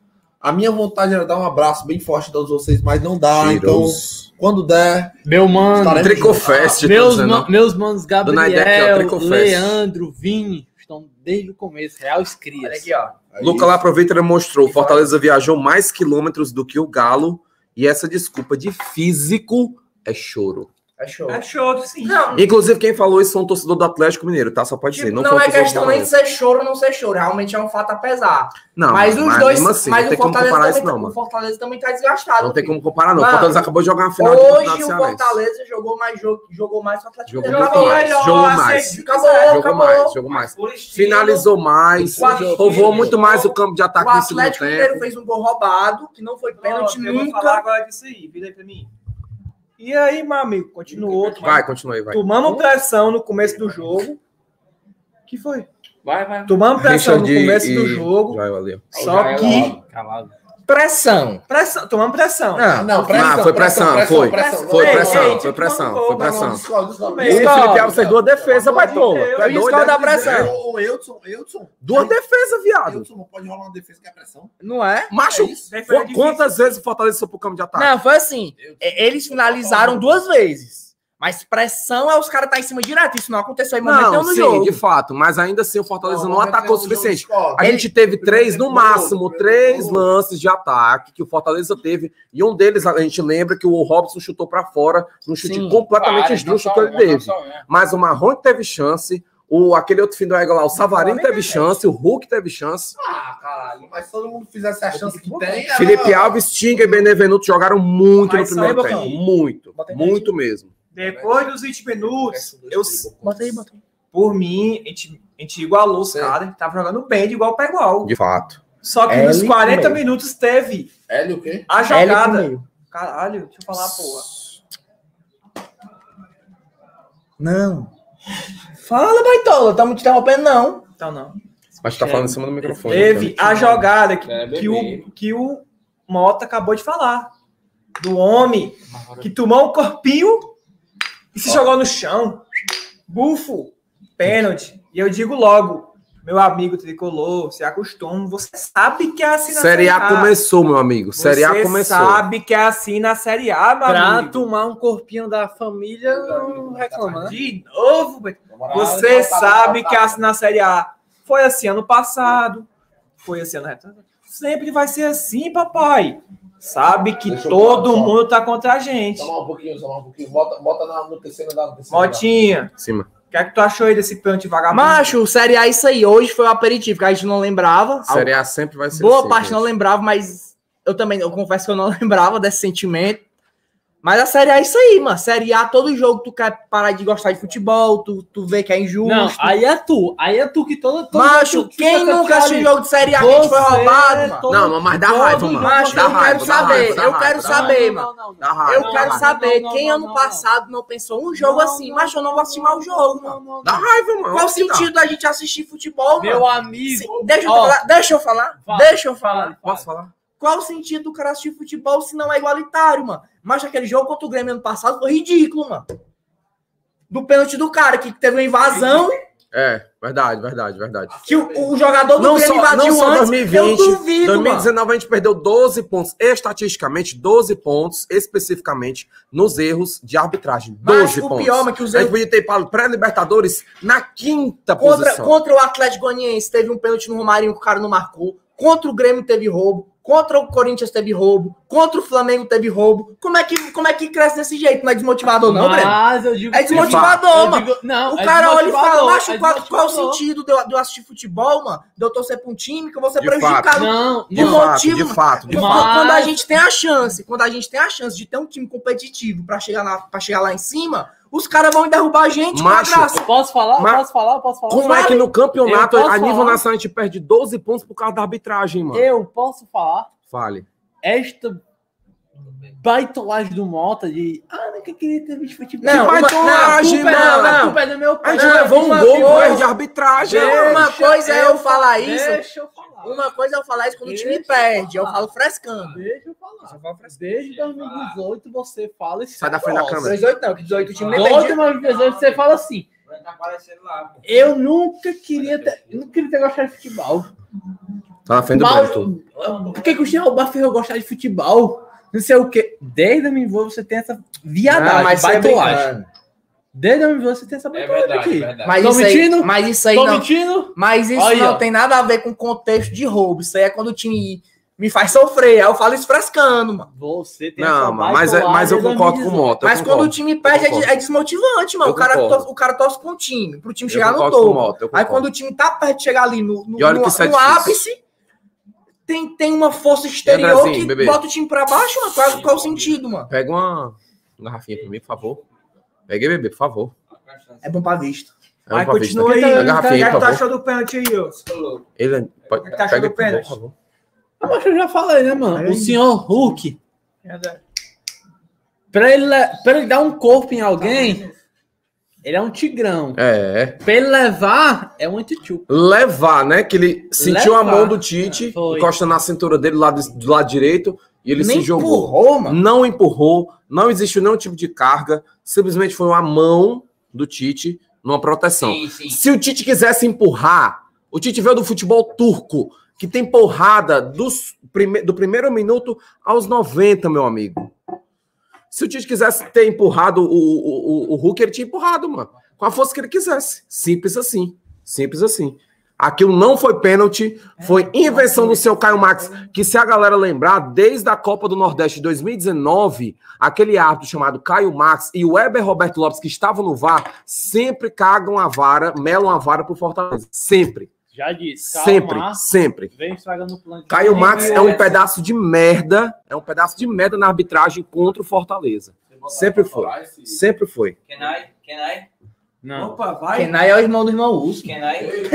A minha vontade era dar um abraço bem forte a todos vocês, mas não dá. Cheiroso. Então, quando der, Meu mano, Tricofest, meus, tô dizendo. ma- meus manos Gabriel. Leandro, Vini, estão desde o começo, real crias. Olha aqui, ó. aí- Luca lá aproveita e demonstrou. O Fortaleza viajou mais quilômetros do que o Galo. E essa desculpa de físico é choro. É show. É show, sim. Não, Inclusive, quem falou isso foi um torcedor do Atlético Mineiro, tá? Só pode tipo, ser. Não, não, foi um é questão nem de ser choro ou não ser choro. Realmente é um fato a pesar. Não, mas os dois. mesmo assim, mas não o tem como Fortaleza, comparar também, isso, não, o mano. Fortaleza também tá desgastado. Não tem filho. como comparar, não. O Mano, Fortaleza acabou de jogar uma final de Hoje o. Fortaleza jogou mais jogo, jogou mais que o Atlético Jogou Mineiro. melhor, Jogou aceite. mais. Acabou, Jogou mais, jogou mais. Finalizou mais, tiros. muito mais o campo de O ataque no segundo Atlético Mineiro fez um gol roubado, que não foi pênalti Ó, eu vou falar nunca. agora disso aí, vira aí pra mim. E aí, meu amigo, continuou. Vai, continua aí, vai. Tomamos pressão no começo do jogo. que foi? Vai, vai. Tomamos pressão no Richard começo e- do jogo. Vai, valeu. Só que. Calado. Pressão. Pressão, tomamos pressão. Não, Não, Ah, foi pressão, foi. pressão. Foi pressão, ei, foi pressão, foi pressão. Não, discorda, discorda. O Discorda. Felipe Alves fez duas defesas, baitola. Tu é doido, da dizer. pressão. Ô, Eudson, Eudson. Duas defesas, viado. Eudson, não pode rolar uma defesa que é pressão. Não é? Macho, É quantas vezes o Fortaleza foi pro campo de ataque? Não, foi assim. Eles finalizaram duas vezes. Mas pressão é os caras tá em cima direto. Isso não aconteceu em momento Não, nenhum no sim, jogo. de fato. Mas ainda assim o Fortaleza não, atacou o suficiente. A Ele- gente teve três, no máximo, gol, três lances de ataque que o Fortaleza teve. E um deles, a gente lembra que o Robson chutou pra fora, um chute Sim, completamente não esdrúxulo que ele não teve. uma. Mas o Marrone teve chance, o, aquele outro fim do égua lá, o Savarino teve chance, o Hulk teve chance. Ah, caralho. Mas se todo mundo fizesse a chance que tem. era- Felipe Alves, Tinga e Benevenuto jogaram muito Mas no primeiro tempo. Muito, muito mesmo. Depois dos 20 minutos, eu, Bota aí, bota aí. por mim, a gente, a gente igualou os Sim. caras, tava jogando bem de igual para igual. De fato. Só que Hélio nos e 40 meio. minutos teve Hélio o quê? a jogada. Caralho, deixa eu falar, porra. Não. Fala, Baitola. Estamos te interrompendo, não. Então não. Mas tá falando em cima do microfone. Teve a jogada que, É, que, o, que o Mota acabou de falar. Do homem que tomou um corpinho e se jogou no chão. Bufo, pênalti. E eu digo logo, meu amigo tricolor, se acostuma, você sabe que é assim na Série A começou, meu amigo. Série A Você começou. sabe que é assim na Série A, meu Pra amigo. tomar um corpinho da família, não reclama, né? De novo. Você sabe que é assim na Série A. Foi assim ano passado. Foi assim ano retrasado. Sempre vai ser assim, papai. Sabe que Deixa todo mundo tá contra a gente. Tomar um pouquinho, tomar um pouquinho. Bota, bota na, no terceiro terceiro Motinha, cima. o que é que tu achou aí desse pênalti vagabundo? Macho, Série A é isso aí. Hoje foi o aperitivo, que a gente não lembrava. Série A sempre vai ser Boa assim, parte gente. não lembrava, mas eu também, eu confesso que eu não *laughs* lembrava desse sentimento. Mas a Série A é isso aí, mano. Série A, todo jogo tu quer parar de gostar de futebol, tu, tu vê que é injusto. Não, aí é tu. Aí é tu que todo. todo Macho, tu- tu quem nunca assistiu jogo de Série A que a gente foi roubado, mano? todo- Não, mas dá raiva, mano. Macho, Dá eu raiva, quero saber, raiva, eu quero saber, mano. não, não. Dá raiva, Eu quero saber quem ano passado não pensou um jogo assim, macho, eu não vou assistir mais o jogo, mano. Dá raiva, mano. Qual o Assim sentido da gente assistir futebol, Meu mano? amigo. Se- Deixa eu falar, deixa eu falar, Fala, deixa eu falar. fala, Posso falar? Qual o sentido do cara assistir futebol se não é igualitário, mano? Mas aquele jogo contra o Grêmio ano passado foi ridículo, mano. Do pênalti do cara, que teve uma invasão, É, verdade, verdade, verdade. que o, o jogador do Não Grêmio só, invadiu não só antes. 2020, eu duvido, mano. 2019 a gente perdeu 12 pontos, estatisticamente 12 pontos, especificamente nos erros de arbitragem. 12 Mas o pontos. pior, mano, que os A gente erros podia ter para pré-libertadores na quinta contra, posição. contra o Atlético Goianiense teve um pênalti no Romarinho que o cara não marcou. Contra o Grêmio teve roubo. Contra o Corinthians teve roubo. Contra o Flamengo teve roubo. Como é que, como é que cresce desse jeito? Não é desmotivador, não, Breno? Mas eu digo É desmotivador, mano. digo- Não, O é cara olha e fala, macho, é qual, qual o sentido de eu, de eu assistir futebol, mano? De eu torcer pra um time que eu vou ser De prejudicado. Não, De não. fato, motivo, de fato, de Quando- Mas- Quando a gente tem a chance, quando a gente tem a chance de ter um time competitivo pra chegar, na, pra chegar lá em cima, os caras vão derrubar a gente Macho, com a graça. Posso falar? Mas- Posso falar? Posso falar? Como é que no campeonato, a nível falar? nacional, a gente perde 12 pontos por causa da arbitragem, mano? Eu posso falar Fale. esta baitolagem do Mota de ah, nunca queria ter visto futebol. Não, baitolagem, não, a culpa é- mano. a culpa é do meu A pai. gente Não, levou um gol por erro de arbitragem. Não, uma Deixa coisa é eu falar isso, Deixa eu falar. Uma coisa é eu falar isso quando o time Deixa eu perde, eu falar. falo frescando. Deixa eu falar. Desde 2018 você fala isso. Sai da frente da câmera. 18 não, que 18 o time nem Da perdia. última vez você fala assim. Tá aparecendo lá, pô. Eu nunca queria ter, eu nunca queria ter gostado de futebol. Tá na frente do tu. Por que, que o Chico Alba eu gostar de futebol? Não sei o quê. Desde a minha avó você tem essa viadagem, Não, mas baitolagem. Desde a você tem essa É baitolagem verdade, aqui. é verdade. Mas Tô isso, aí, mentindo? mas isso aí Tô não. mentindo? Mas isso Olha aí, não ó. tem nada a ver com contexto de roubo. Isso aí é quando o time me faz sofrer. Aí eu falo isso frescando, mano. Você tem Não, essa mano, mas, é- mas eu concordo com o 2018. Mota. Mas quando o time perde é, é desmotivante, mano. Eu O cara, concordo. torce, o cara torce com o time, pro time Eu chegar no topo. Mota, Aí quando o time tá perto de chegar ali no, no, no- é no ápice, tem, tem uma força exterior Andrezinho, que bebê. bota o time pra baixo, mano. Qual, qual o sentido, mano? Pega uma garrafinha pra mim, por favor. Pega aí, bebê, por favor. É bom pra vista. É vista. continua aí. Pega a O que garrafinha é aí, favor. achou do pênalti aí, ô? Ele, pode, O que tá achando do por favor, pênalti? por favor. Mas eu já falei, né, mano? Aí. O senhor Hulk, Verdade. pra ele, pra ele dar um corpo em alguém, Ele é um tigrão. É. Pra ele levar, é um antichupa. Levar, né? Que ele sentiu a Levar. mão do Tite, Foi. encosta na cintura dele lá do, do lado direito e ele Nem se jogou. empurrou, mano. Não empurrou, não existiu nenhum tipo de carga, simplesmente foi uma mão do Tite numa proteção. Sim, sim. Se o Tite quisesse empurrar, o Tite veio do futebol turco, que tem porrada dos prime- do primeiro minuto aos 90, meu amigo. Se o Tite quisesse ter empurrado o, o, o, o Hulk, ele tinha empurrado, mano. Com a força que ele quisesse. Simples assim. Simples assim. Aquilo não foi pênalti, foi invenção do seu Caio Max, que se a galera lembrar, desde a Copa do Nordeste de 2019, aquele árbitro chamado Caio Max e o Weber Roberto Lopes, que estavam no VAR, sempre cagam a vara, melam a vara pro Fortaleza. Sempre. Já disse. calma, Sempre, sempre. Vem estragando o plano. de- Caio Max é um pedaço de merda, é um pedaço de merda na arbitragem contra o Fortaleza. Sempre foi. Sempre foi. Can I? Can I? Não. Opa, vai. Kenai é o irmão do irmão Uso. Can I?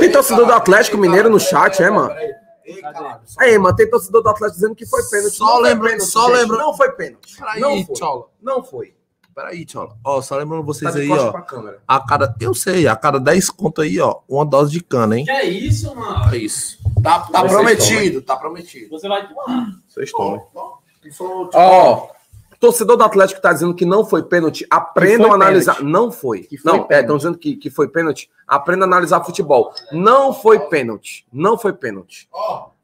Tem torcedor do Atlético Mineiro no chat, é, mano? Ei, Aí, mano, tem torcedor do Atlético dizendo que foi pênalti. Só lembrando- só lembrando- Não foi pênalti. Peraí, Não foi. Tchola. Não foi. Peraí, Tchola. Ó, só lembrando Tá vocês de aí, ó. pra câmera. A cada, eu sei, a cada 10 conto aí, ó, uma dose de cana, hein? Que é isso, mano? É isso. Tá, tá Vocês prometido, tá prometido. Você vai. Vocês tomem. Ó, Ó, torcedor do Atlético tá dizendo que não foi pênalti. Aprendam a analisar. pênalti. Não foi. Foi não, é, estão dizendo que, que foi pênalti. Aprenda a analisar futebol. Não foi pênalti. Não foi pênalti.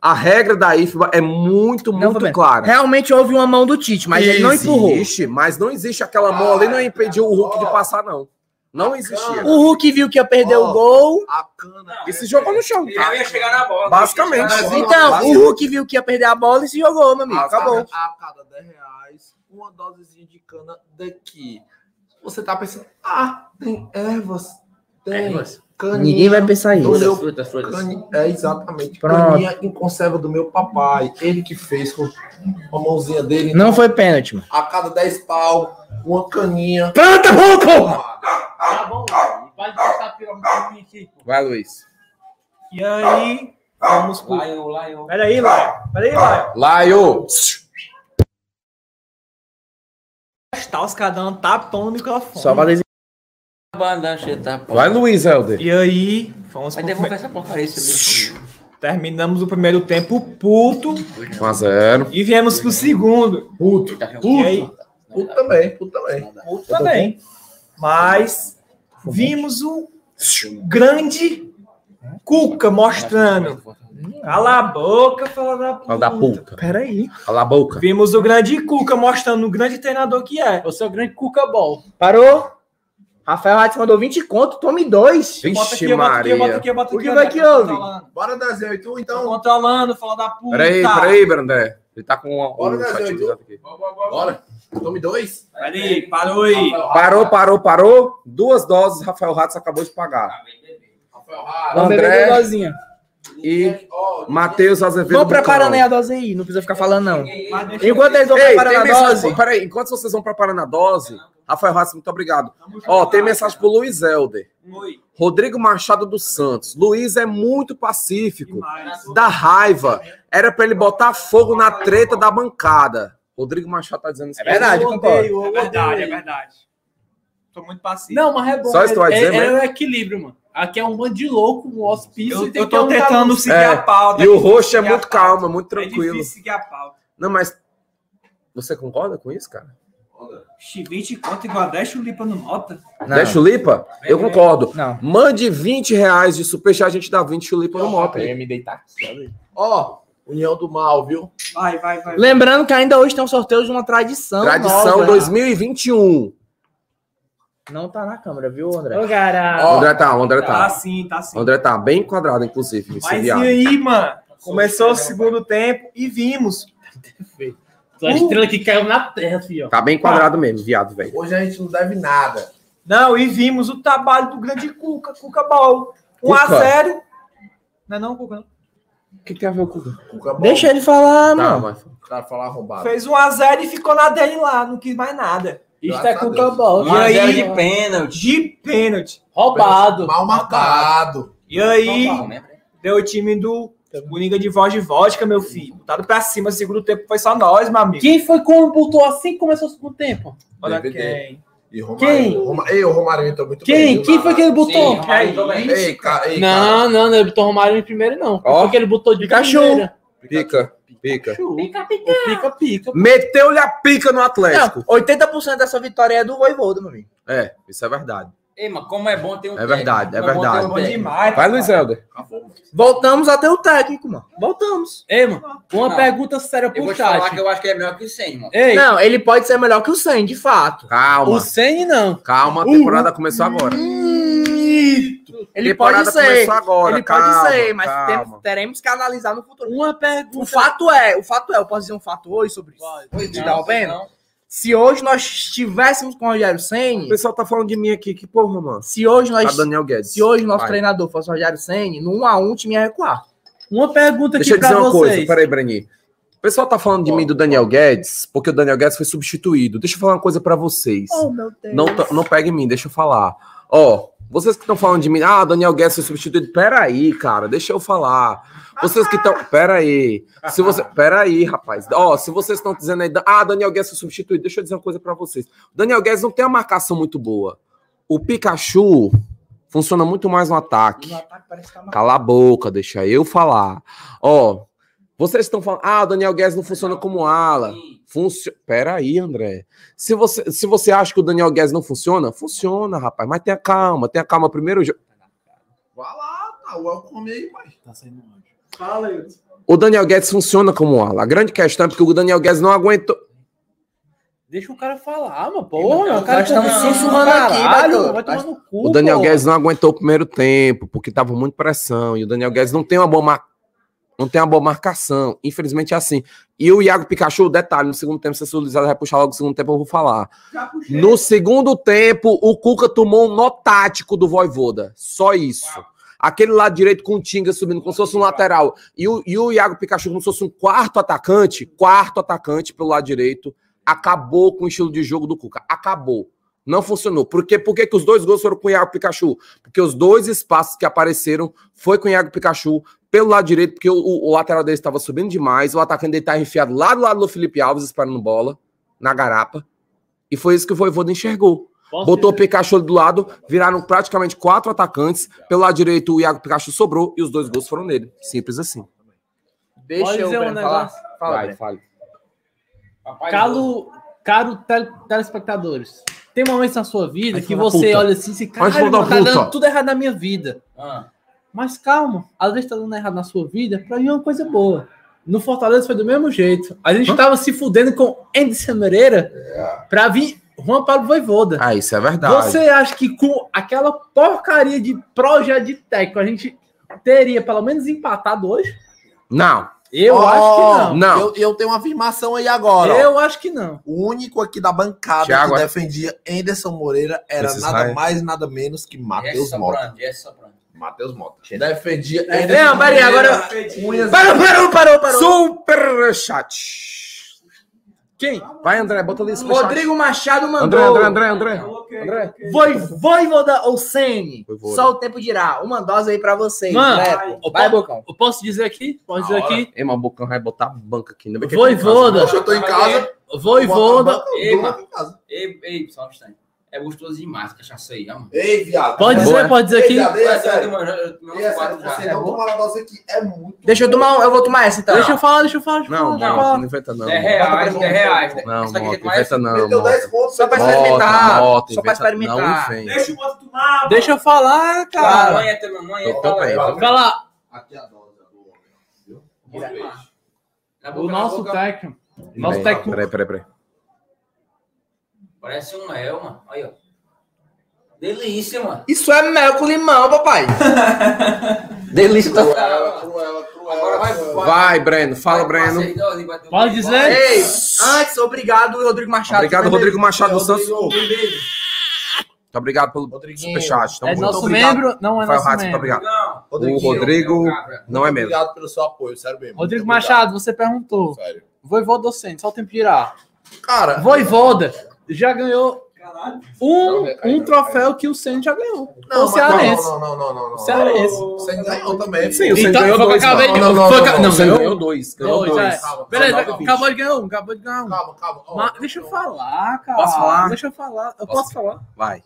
A regra da IFBA é muito, muito clara. Realmente houve uma mão do Tite, mas ele não empurrou. Existe, mas não existe aquela mão ali, não impediu o Hulk de passar, não. Não existia. O Hulk viu que ia perder Ó. o gol. a cana. E se jogou no chão. Eu ia chegar na bola. Basicamente. Bola. Então, o Hulk viu que ia perder a bola e se jogou, meu amigo. Acabou. a cada 10 reais, uma dosezinha de cana daqui. Você tá pensando, ah, tem ervas, tem Ervas. caninha. Ninguém vai pensar isso. meu Frutas, frutas. cani- É, exatamente. Pronto. Caninha em conserva do meu papai. Ele que fez com a mãozinha dele. Não foi pênalti, mano. A cada 10 pau, uma caninha. Pronto, Hulk! Tá bom. Vai passar pelo mim aqui. Vai, Luiz. E aí, vamos pro... Lion, Lion. Peraí, Laio. Peraí, Laio. Laio. Tá os caras dando tapão no microfone. Só tá, pô. Vai, Luiz, Helder. E aí, vamos Vai devolver essa porcaria, esse. Terminamos o primeiro tempo puto 1x0. e viemos pro segundo. Puto. E aí, Puto também, puto também. puto também. Mas vimos o grande Cuca mostrando. Cala a boca, fala da puta. Fala da puta. Peraí. Cala a boca. Vimos o grande Cuca mostrando o grande treinador que é. Eu sou o grande Cuca Ball. Parou? Rafael Ratz mandou 20 conto, tome dois. Bota aqui, Vixe, bota aqui, bota Maria. aqui, bota O aqui. que vai André, que tá houve? Bora tu Tá então. controlando, fala da puta. Peraí, peraí, Brandé. Ele tá com uma, Bora, um Brasil, chat então. aqui. Bora. Tome dois. Peraí, parou aí. Parou, parou, parou. Duas doses, Rafael Ratz acabou de pagar. Rafael. Vamos André. E Matheus Azevedo. Vão preparando aí a dose aí, não precisa ficar falando não. Enquanto eles vão Ei, preparando tem a mensagem. dose, Peraí, enquanto vocês vão preparando a dose, Rafael Ratz, muito obrigado. Ó, tem mensagem pro Luiz Helder. Oi. Rodrigo Machado dos Santos. Luiz é muito pacífico. Da raiva. Era pra ele botar fogo na treta da bancada. Rodrigo Machado tá dizendo isso. É verdade, Eu odeio, É verdade, é verdade. Tô muito passivo. Não, mas é bom. Só isso que tu vai é, dizer, é, mesmo? é o equilíbrio, mano. Aqui é um bando de louco, um hospício. eu, e tem eu tô tentando seguir É, a pauta. E o roxo é a muito calmo, é muito É tranquilo. difícil seguir a pauta. Não, mas. Você concorda com isso, cara? Ixi, 20 conto igual 10 chulipa no Mota. Não. Deixa o Lipa? Eu concordo. Não. Mande 20 reais de superchat, a gente dá 20 chulipa no moto. eu ia me deitar aqui. Ó, União do Mal, viu? Vai, vai, vai. Lembrando que ainda hoje tem um sorteio de uma tradição. Tradição nova. 2021. Não tá na câmera, viu, André? Ô, cara. O André tá, o André Tá tá. sim, tá sim. O André tá bem enquadrado, inclusive. Mas e aí, mano? Começou o segundo tempo e vimos. A estrela que caiu na terra, filho. Tá bem enquadrado mesmo, viado, velho. Hoje a gente não deve nada. Não, e vimos o trabalho do grande Cuca, Cuca Ball. 1 a Cuca? 0 Não é não, Cuca? não. O que, tem a ver com o Cuca bom. Deixa ele falar, Tá, mano. mas... O cara falar arrombado. Fez 1 a 0 e ficou na dele lá, não quis mais nada. É a Cuca Deus. Ball. E aí? De pênalti. De pênalti. Roubado. Mal marcado. E aí, Roubado, né? deu o time do Boninga de voz de vodka, meu filho. Botaram pra cima, segundo tempo foi só nós, meu amigo. Quem foi como botou assim que começou o segundo tempo? Olha DVD. quem. E Romário, Quem? Roma- Ei, o Romário entrou muito bem. Quem? viu, Quem na- foi que ele botou? Sim, também. Ei, cara, ei, Não, não, não, ele botou Romário em primeiro, não. Quem Ó. foi que ele botou de Pikachu. primeira? Pica, pica. O pica, pica. Meteu-lhe a pica no Atlético. Não, 80% dessa vitória é do Voivoda, meu amigo. É, isso é verdade. Ei, mas como é bom ter um É verdade, é técnico, verdade. ter um Bom técnico. demais. Vai, Luiz Helder. Voltamos a ter o técnico, mano. Voltamos. Ei, mano, uma Não. pergunta séria Eu pro falar chat. que eu acho que é melhor que o 100, mano. Ei, Não, ele pode ser melhor que o 100, de fato. Calma, o Senni não. calma, a temporada começou agora. Ele Temporada pode ser. agora, ele calma, pode ser, mas calma. teremos que analisar no futuro. Uma pergunta. O fato é, o fato é, eu posso dizer um fato hoje sobre isso. Oi, te Não, interrompendo? não. Se hoje nós estivéssemos com o Rogério O Senni, pessoal tá falando de mim aqui, que porra, mano. se hoje Tá nós Daniel Guedes. se hoje o nosso Vai. treinador fosse o Rogério Senni, no 1 a 1 o time ia recuar. Uma pergunta aqui Deixa eu pra dizer uma vocês. coisa, peraí, Breni. O pessoal tá falando de mim do Daniel Guedes, porque o Daniel Guedes foi substituído. Deixa eu falar uma coisa pra vocês. Oh, meu Deus. Não, tá- não pegue em mim, deixa eu falar. Ó, vocês que estão falando de mim, ah, Daniel Guedes foi substituído. Peraí, cara, deixa eu falar. Vocês que estão. Peraí. Se você. Peraí, rapaz. Ó, se vocês estão dizendo aí, ah, Daniel Guedes foi substituído, deixa eu dizer uma coisa pra vocês. O Daniel Guedes não tem uma marcação muito boa. O Pikachu funciona muito mais no ataque. Cala a boca, deixa eu falar. Ó, vocês estão falando, ah, Daniel Guedes não funciona como ala. Funcio... Pera aí, André. Se você, se você acha que o Daniel Guedes não funciona, funciona, rapaz. Mas tenha calma, tenha calma. Primeiro jogo. Vai lá, tá, o aí, pai. Fala aí. O Daniel Guedes funciona como ala. A grande questão é porque o Daniel Guedes não aguentou. Deixa o cara falar, mano. Porra, o cara tá sussurrando aqui, caralho, Beto. Vai tomar no cu. O Daniel porra. Guedes não aguentou o primeiro tempo, porque tava muito pressão. E o Daniel Guedes não tem uma boa mar... não tem uma boa marcação. Infelizmente é assim. E o Iago Pikachu, detalhe, no segundo tempo, se o Luizado vai puxar logo no segundo tempo, eu vou falar. No segundo tempo, o Cuca tomou um nó tático do Voivoda. Só isso. Aquele lado direito com o Tinga subindo, como se fosse um lateral. E o, e o Iago Pikachu, como se fosse um quarto atacante, quarto atacante pelo lado direito, acabou com o estilo de jogo do Cuca. Acabou. Não funcionou. Por quê? Por que, que os dois gols foram com o Iago Pikachu? Porque os dois espaços que apareceram foi com o Iago Pikachu pelo lado direito, porque o, o- o lateral dele estava subindo demais, o atacante dele estava enfiado lá do lado do Felipe Alves, esperando bola, na garapa. E foi isso que o Voivoda enxergou. Posso Botou o dizer- Pikachu do lado, viraram praticamente quatro atacantes. Pelo lado direito, o Iago Pikachu sobrou e os dois gols foram nele. Simples assim. Deixa Pode eu dizer um Breno, falar. negócio? Fala, Vai, fale. Calo, caro tel- telespectadores, tem momentos na sua vida Vai que você puta. olha assim e se mano, tá dando tudo errado na minha vida. Ah, Mas calma, às vezes tá dando errado na sua vida, pra mim é uma coisa boa. No Fortaleza foi do mesmo jeito. A gente tava se fudendo com Anderson Moreira pra vir Juan Paulo Voivoda. Ah, isso é verdade. Você acha que com aquela porcaria de projeto de técnico a gente teria pelo menos empatado hoje? Não. Eu Ó, acho que não. Não. Eu, eu tenho uma afirmação aí agora. ó. Eu acho que não. O único aqui da bancada Thiago, que é? defendia Anderson Moreira era nada raios. mais, nada menos que Matheus Mota. Soprano. Matheus Mota. Defendia Não, peraí, agora. Unhas- Parou, parou, parou, parou. Superchat. Quem? Vai, André, bota ali esse. Rodrigo Machado mandou. André, André, André, André. André. Voi, Voivoda ou Sene? Só o tempo dirá. Uma dose aí pra vocês. Mano, eu Vai, po- Bocão. Eu posso dizer aqui? Posso dizer aqui? Ei, mas o Bocão vai botar a banca aqui. Ainda bem que Voivoda. Poxa, eu tô em casa. Voivoda. Ei. Ei, ei, só um instante. É gostoso demais, cachaça aí, mano. Ei, viado. Pode Boa. dizer, pode dizer Ei, aqui. viado, é Ué, sério. mano, eu- eu tomei Ei, uns sério, quatro já. Você não tomar negócio aqui muito. Deixa eu tomar. Eu vou tomar essa então. Deixa eu falar, deixa eu falar. Deixa Não, falar, não, não inventa não. É reais, é reais. Não, aqui Mota, é mais- inventa não. Meteu Mota. 10 pontos. Só pra experimentar. Só pra inventa- experimentar. Não. Deixa o outro tomar. Deixa eu falar, cara. é mamãe, é tô bem, tua- eu tô Vai lá, Aqui é a dose do homem. viu? O nosso técnico. Nosso técnico. Peraí, peraí, peraí. Parece um mel, mano. Aí, ó. Delícia, mano. Isso é mel com limão, papai. *laughs* Delícia. Cruela, cruela, cruela. Agora vai. Vai, Breno. Fala, Breno. Pode dizer? Ei, antes, obrigado, Rodrigo Machado. Obrigado, Rodrigo Machado dos Santos. Rodrigo. Muito obrigado pelo superchat. É nosso Obrigado. membro? Não é Rafael nosso muito membro. obrigado. O. Rodrigo não é mesmo. Obrigado pelo seu apoio, sério mesmo. Rodrigo Machado, você perguntou. Sério. Voivoda docente, só o tempo de irá. Cara, Voivoda já ganhou Um, um troféu que o Senna já ganhou. o mas- Cearense. Não, não, não, não, não. O Cearense. Você ganhou também. Sim, o Então, Senna ganhou o que eu dois. acabei de- não, não, o não, não, não, O Senna ganhou ganhou dois. Ganhou Dois, dois. é. Calma, Beleza, acabou de ganhar um, acabou de ganhar um. Calma, calma. Deixa eu falar, cara. Posso falar? Deixa eu falar. Eu posso falar. Vai.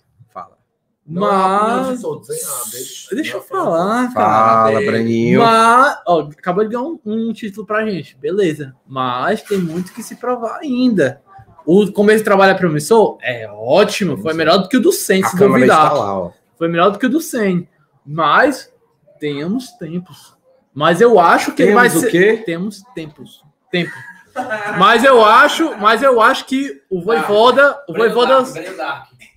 Não é Mas. hein? Ah, deixa- eu não, falar, cara. Fala, Breninho. Mas, ó, acabou de ganhar um, um título pra gente, beleza. Mas tem muito que se provar ainda. O começo de trabalho é promissor? É ótimo, foi melhor do que o do Sen, se duvidar. lá. Foi melhor do que o do Sen. Mas temos tempos. Mas eu acho que ele vai Temos o ser. quê? Temos tempos. Tempo. Mas eu acho, mas eu acho que o Voivoda, o Voivoda,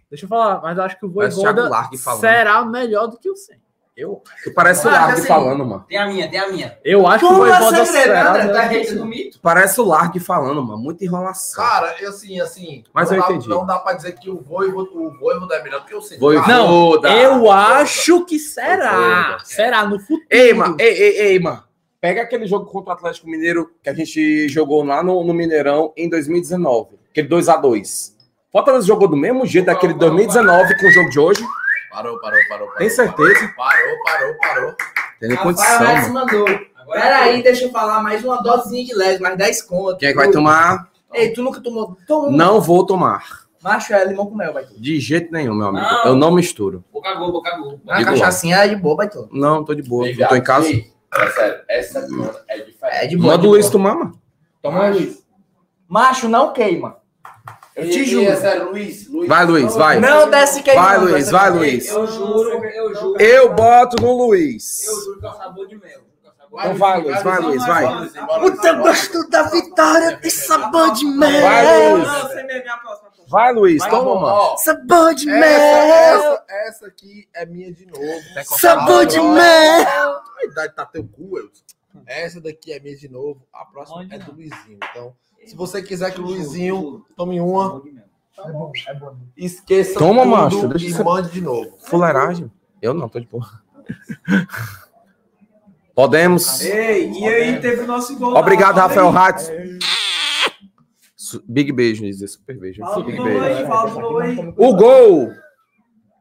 deixa eu falar, mas eu acho que o Voivoda será melhor do que o Sen. Eu, Tu parece o Ah, Largue assim, falando, mano. Tem a minha, tem a minha. eu acho que o Como Voivoda André? melhor Tá do o mito? Parece o Largue falando, mano. Muita enrolação. Cara, e assim, assim. Mas não eu dá, entendi. Não dá pra dizer que o Voivo, o Voivo é melhor do que o Senna. Voivoda. Não, eu Voivoda. acho que será. Voivoda. Será no futuro. Ei, mano, ei, ei, ei, mano. Pega aquele jogo contra o Atlético Mineiro que a gente jogou lá no, no Mineirão em 2019. Aquele 2x2. Fortaleza jogou do mesmo jeito daquele 2019 com o jogo de hoje. Parou, parou, parou. parou Tem certeza? Parou, parou, parou. Tem nem Rafael condição, mandou. Peraí, deixa eu falar mais uma dosezinha de leve, mais 10 conto. Quem é que vai tomar? Ei, tu nunca tomou? Tomou. Não vou tomar. Macho é limão com mel, vai. De jeito nenhum, meu amigo. Não. Eu não misturo. Boca gol, boca gol. A cachaçinha é de boa, vai tu. Não, tô de boa. Eu tô em casa. É sério, essa é diferente. É de boa. Manda o Luiz boa. tomar, mano. Toma, Luiz. Macho, não queima. Eu te juro. É sério, Luiz, Luiz. Vai, Luiz, vai. Não desce queima. Vai, não, Luiz, desce vai. Luiz. Eu juro, eu juro. Eu boto no Luiz. Eu juro que é o sabor de mel. Então vai, Luiz, vai, Luiz, vai. O teu gosto da vitória tem sabor de mel. Vai, Luiz. Vai, Luiz, Tá toma, mano. Sabor de Essa, mel. essa, essa aqui é minha de novo. Sabor de mel. A idade tá teu cu, Wilson. Essa daqui é minha de novo. A próxima é do Luizinho. Então, se você quiser que o Luizinho tome uma, esqueça Toma, macho, deixa e você- mande de novo. Fuleiragem. Eu não, tô de boa. *laughs* Podemos. Ei, e aí teve o nosso gol. lá, Obrigado, fala Rafael. Ratz. Su- Big beijo, dizer super beijo. Fala Big gol aí, beijo. fala. O gol!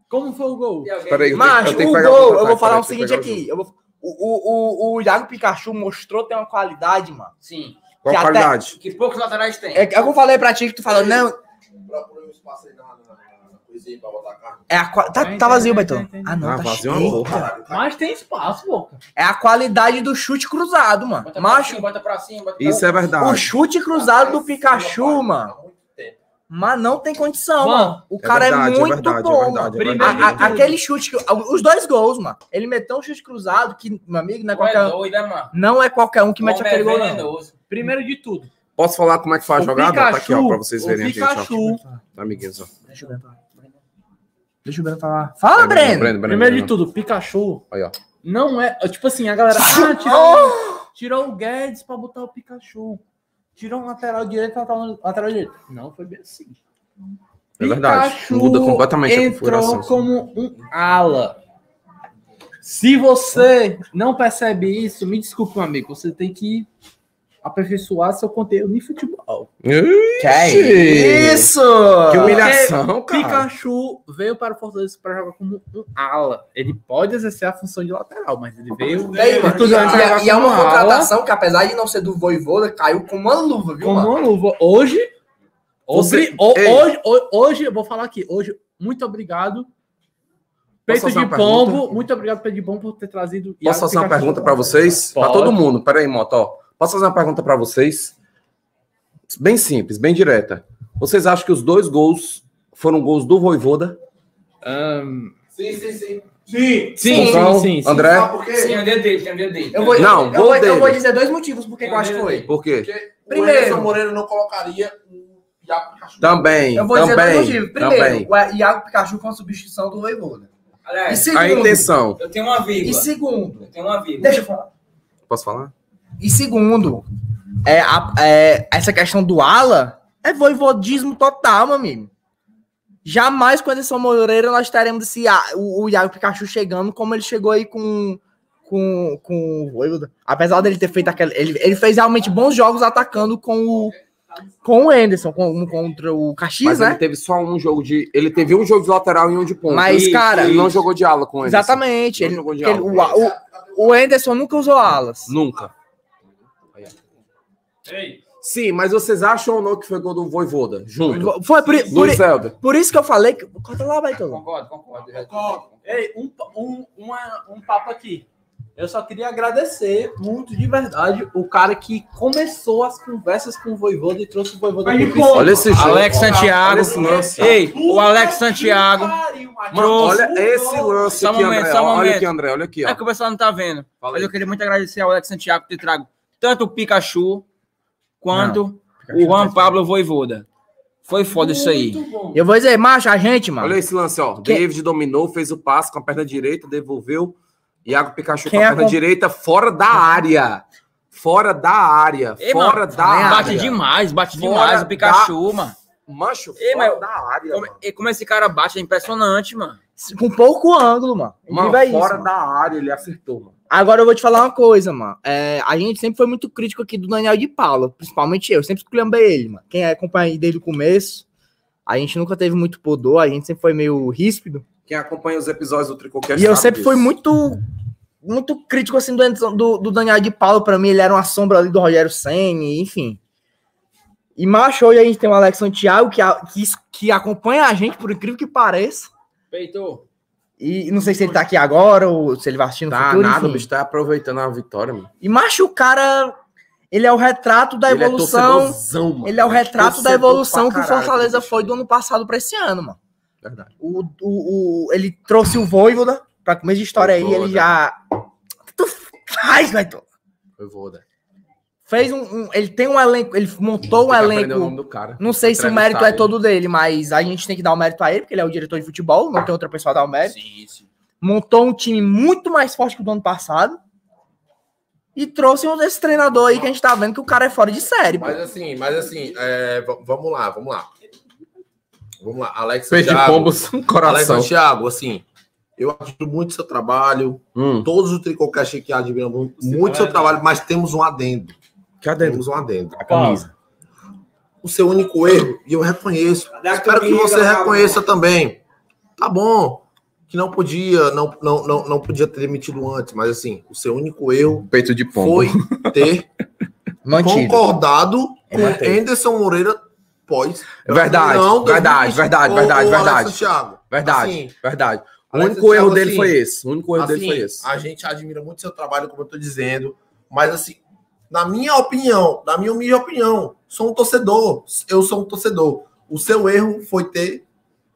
Como foi o gol? Peraí, eu eu tenho o gol, eu contra-ataque, vou falar o seguinte aqui. Eu vou, o, o, o, o Iago Pikachu mostrou ter uma qualidade, mano. Sim. Qual que até- qualidade? Que poucos laterais tem. É que eu falei pra ti que tu falou, não, um espaço aí na, na, na coisinha pra botar a carne. é a, qua- tá, Tem, tá vazio, tem. Ah, não, Ah, tá vazio é cheio. tá- Mas tem espaço, boca. É a qualidade do chute cruzado, mano. Bota Macho, cima, bota pra cima, bota pra Isso é o verdade. chute cruzado do Pikachu, mano. Mas não tem condição, Mano, mano. O É cara é, verdade, é muito verdade, é bom, verdade, mano. é Primeiro A- verdade. a- aquele chute, que- os dois gols, mano. Ele meteu um chute cruzado que, meu amigo, não é é qualquer, doido, é, mano? não é qualquer um que mete aquele é gol, não. Primeiro de tudo. Posso falar como é que faz a o jogada? Pikachu, tá aqui, ó, pra vocês verem o aqui. Pikachu, Tá, amiguinhos, ó. Deixa eu ver falar. Deixa eu ver falar. Fala, Vai, Breno. Breno, Breno, primeiro de Breno. tudo, o Pikachu Aí, ó. não é. Tipo assim, a galera. Ah, *laughs* tirou, tirou o Guedes pra botar o Pikachu. Tirou um lateral direito pra botar um lateral direito. Não foi bem assim. É verdade. Pikachu Muda completamente a entrou configuração. como um ala. Se você não percebe isso, me desculpe, meu amigo. Você tem que aperfeiçoar seu conteúdo em futebol. Ixi, Que isso? Que humilhação, cara. Pikachu veio para o Fortaleza para jogar como um ala. Ele pode exercer a função de lateral, mas ele veio. Estudando e, e- e é uma ala, contratação que, apesar de não ser do Voivoda, caiu com uma luva, viu, como mano? uma luva. Hoje, Você- hoje, ho- hoje, eu vou falar aqui. Hoje, muito obrigado. Peito de pombo, pergunta? muito obrigado, Peito de Pombo, por ter trazido. Posso fazer uma pergunta pra vocês? Pode. todo mundo. Pera aí, Moto. ó. Posso fazer uma pergunta pra vocês? Bem simples, bem direta. Vocês acham que os dois gols foram gols do Voivoda? Ahn, Sim, sim, sim. Sim. sim, sim, sim, sim. André? Sabe por quê? Tem o dedo dele, tem o dedo dele. Eu vou, Não, eu, vou, eu vou dizer dois motivos porque eu acho que foi. Por quê? Porque Primeiro. o Anderson Moreira não colocaria o Iago Pikachu. Também, Eu vou dizer dois também, motivos. Primeiro, também. o Iago Pikachu foi uma substituição do Voivoda. E Aliás, A segundo, intenção. eu tenho uma e vírgula. segundo, Eu tenho uma vírgula. deixa eu falar. Posso falar? E segundo, é, a- é, essa questão do ala é voivodismo total, meu amigo. Jamais com Anderson Moreira nós teremos esse, o, o Iago Pikachu chegando como ele chegou aí com, com, com o Voivoda. Apesar dele ter feito aquele. Ele, ele fez realmente bons jogos atacando com o, Com o Anderson, com, contra o Caxias, Mas ele né? teve só um jogo de. Ele teve um jogo de lateral e um de ponta. Mas, Isso, cara, Ele não jogou de ala com ele. Exatamente. Não Ele, jogou de ele- ala. o, o, o Anderson nunca usou alas. Nunca. Sim, mas vocês acham ou não que foi gol do Voivoda? Junto. Foi por, por, Helder. por isso que eu falei que. Corta lá, Baitola. Concordo, concordo. Ei, um, um, uma- um papo aqui. Eu só queria agradecer muito de verdade o cara que começou as conversas com o Voivoda e trouxe o Voivoda pô. Olha esse jogo. Alex Santiago. Olha esse lance. Ei, o Alex Santiago. trouxe. Olha esse lance Só aqui, momento, André. só Olha momento. aqui, André. Olha aqui, É ó. que o pessoal não tá vendo. Mas eu queria muito agradecer ao Alex Santiago por ter trago tanto o Pikachu quanto o Juan Pablo Voivoda. Foi foda isso aí. Eu vou dizer, macho, a gente, mano. Olha esse lance, ó. Quem- David dominou, fez o passe com a perna direita, devolveu. Iago Pikachu Quem com a é perna com- direita, fora da área. Fora da área. Ei, fora mano, da bate área. demais, bate Fora demais o Pikachu, mano. Mancho, Ei, fora mas- da área. Como, mano. e como esse cara bate é impressionante, mano. Com pouco ângulo, mano. Mano, é isso, fora mano. da área, ele acertou, mano. Agora eu vou te falar uma coisa, mano. É, a gente sempre foi muito crítico aqui do Daniel de Paula, principalmente eu. Sempre esculhambei ele, mano. Quem acompanha desde o começo, a gente nunca teve muito pudor, a gente sempre foi meio ríspido. Quem acompanha os episódios do Tricocast E eu sempre fui disso. muito muito crítico assim do, do, do Daniel de Paulo para mim, ele era uma sombra ali do Rogério Senni, enfim. E macho, hoje a gente tem o Alex Santiago que, a- que, que acompanha a gente, por incrível que pareça. Peitou. E não sei se ele tá aqui agora ou se ele vai assistir no Tá futuro. nada, o enfim. bicho tá aproveitando a vitória, mano. E macho, o cara, ele é o retrato da Ele é evolução. mano. Ele é o retrato da evolução que o Fortaleza foi do ano passado para esse ano, mano. Verdade. O, o, o- ele trouxe o Voivoda, pra começo de história aí, ele Voivoda. já. Tu faz, Beto. Foi Voda. Fez um, um- Ele tem um elenco, ele montou um que aprender o nome elenco. do cara. Não sei se o mérito é todo dele, mas a gente tem que dar o mérito a ele, porque ele é o diretor de futebol, não tem outra pessoa a dar o mérito. Sim, sim. Montou um time muito mais forte que o do ano passado. E trouxe um desse treinador aí que a gente tá vendo que o cara é fora de série. pô. Mas assim, mas assim, é, vamos lá, vamos lá. Vamos lá, Alex Santiago. pombos um Alex coração. Santiago, assim, eu admiro muito seu trabalho. Hum, Todos os Tricocast aqui admiram muito, muito seu trabalho, mas temos um adendo. Que adendo. Temos um adendo. A camisa. O seu único erro, e eu reconheço. Cadê Espero que você reconheça também. Tá bom. Que não podia, não, não, não, não podia ter demitido antes, mas assim, o seu único erro Peito de pombo. foi ter *laughs* Mantido. concordado com manteve. Anderson Moreira pós. Verdade, Não, verdade, 2020. verdade, verdade, verdade. Santiago, Verdade, assim, verdade. O único erro Santiago, dele assim, foi esse. O único erro dele assim, foi esse. A gente admira muito seu trabalho, como eu tô dizendo, mas assim, na minha opinião, na minha humilde opinião, sou um torcedor. Eu sou um torcedor. O seu erro foi ter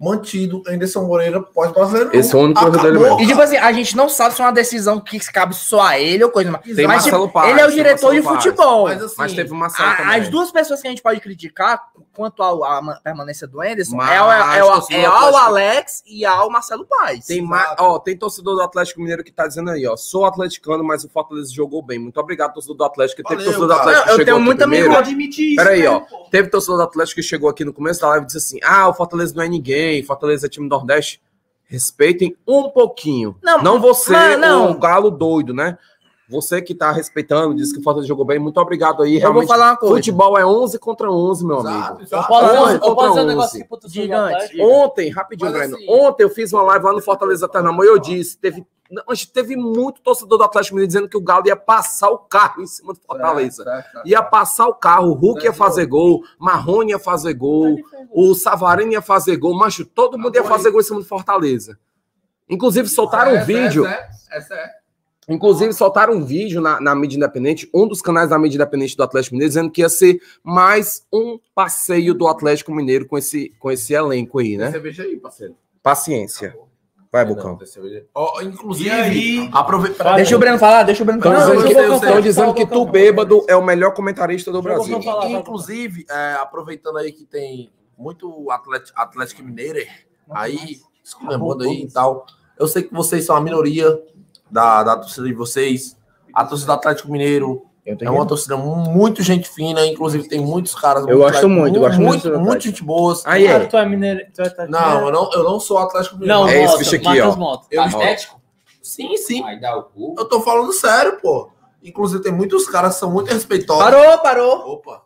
mantido Anderson Moreira pós-brasileiro. Esse é o único dele mesmo. E tipo assim, a gente não sabe se é uma decisão que cabe só a ele ou coisa. Mas, Tem mas, tipo, Marcelo Paz, ele é o diretor de Paz. futebol. Mas assim, Mas teve uma Marcelo A- também. as duas pessoas que a gente pode criticar quanto ao- à ma- permanência do Anderson Mas é, o, é, o- é do ao Alex e ao Marcelo Paz. Tem, ma... ó, tem torcedor do Atlético Mineiro que tá dizendo aí, ó. Sou atleticano, mas o Fortaleza jogou bem. Muito obrigado, torcedor do Atlético. Teve Valeu, torcedor do. Atlético eu que tenho chegou muito aqui primeiro. admitir isso. Peraí, né, ó. pô? Teve torcedor do Atlético que chegou aqui no começo da live e disse assim: Ah, o Fortaleza não é ninguém, Fortaleza é time do Nordeste. Respeitem um pouquinho. Não, Não, você, mas não. o galo doido, né? Você que tá respeitando, disse que o Fortaleza jogou bem. Muito obrigado aí. Eu vou falar uma coisa. futebol é 11 contra 11, meu Exato, amigo. exato. Posso, Onze posso, eu contra posso dizer um 11. negócio Gigante. Ontem, rapidinho, Mas Breno. assim- Ontem eu fiz uma live lá no Fortaleza Ternamão e eu disse: teve, não, acho que teve muito torcedor do Atlético Mineiro dizendo que o Galo ia passar o carro em cima do Fortaleza. Ia passar o carro, o Hulk ia fazer gol, Marrone ia fazer gol, o Savarino ia fazer gol, macho, todo mundo ia fazer gol em cima do Fortaleza. Inclusive, soltaram um vídeo. Essa é. Inclusive, soltaram um vídeo na, na mídia independente, um dos canais da mídia independente do Atlético Mineiro, dizendo que ia ser mais um passeio do Atlético Mineiro com esse, com esse elenco aí, né? Cerveja aí, parceiro. Paciência. Vai, Bucão. Tem cerveja. Ó, inclusive, aí? aproveita. Deixa o Breno falar, deixa o Breno Estão falar. dizendo, eu que, dizendo que tu bêbado é o melhor comentarista do Brasil. falar. Inclusive, é, aproveitando aí que tem muito Atlético, Atlético Mineiro aí, esculhambando aí e tal. Eu sei que vocês são a minoria da, da torcida de vocês. A torcida do Atlético Mineiro é uma torcida muito gente fina, inclusive tem muitos caras. Eu gosto muito, eu gosto muito muito, muito gente boas. Aí Cara, é. tu é mineiro. Tu é Atlético Não, eu não, eu não sou Atlético Mineiro. Não, É esse bicho aqui, ó. Eu- Atlético? Sim, sim. Vai dar o cu. Eu tô falando sério, pô. Inclusive, tem muitos caras que são muito respeitosos. Parou, parou. Opa.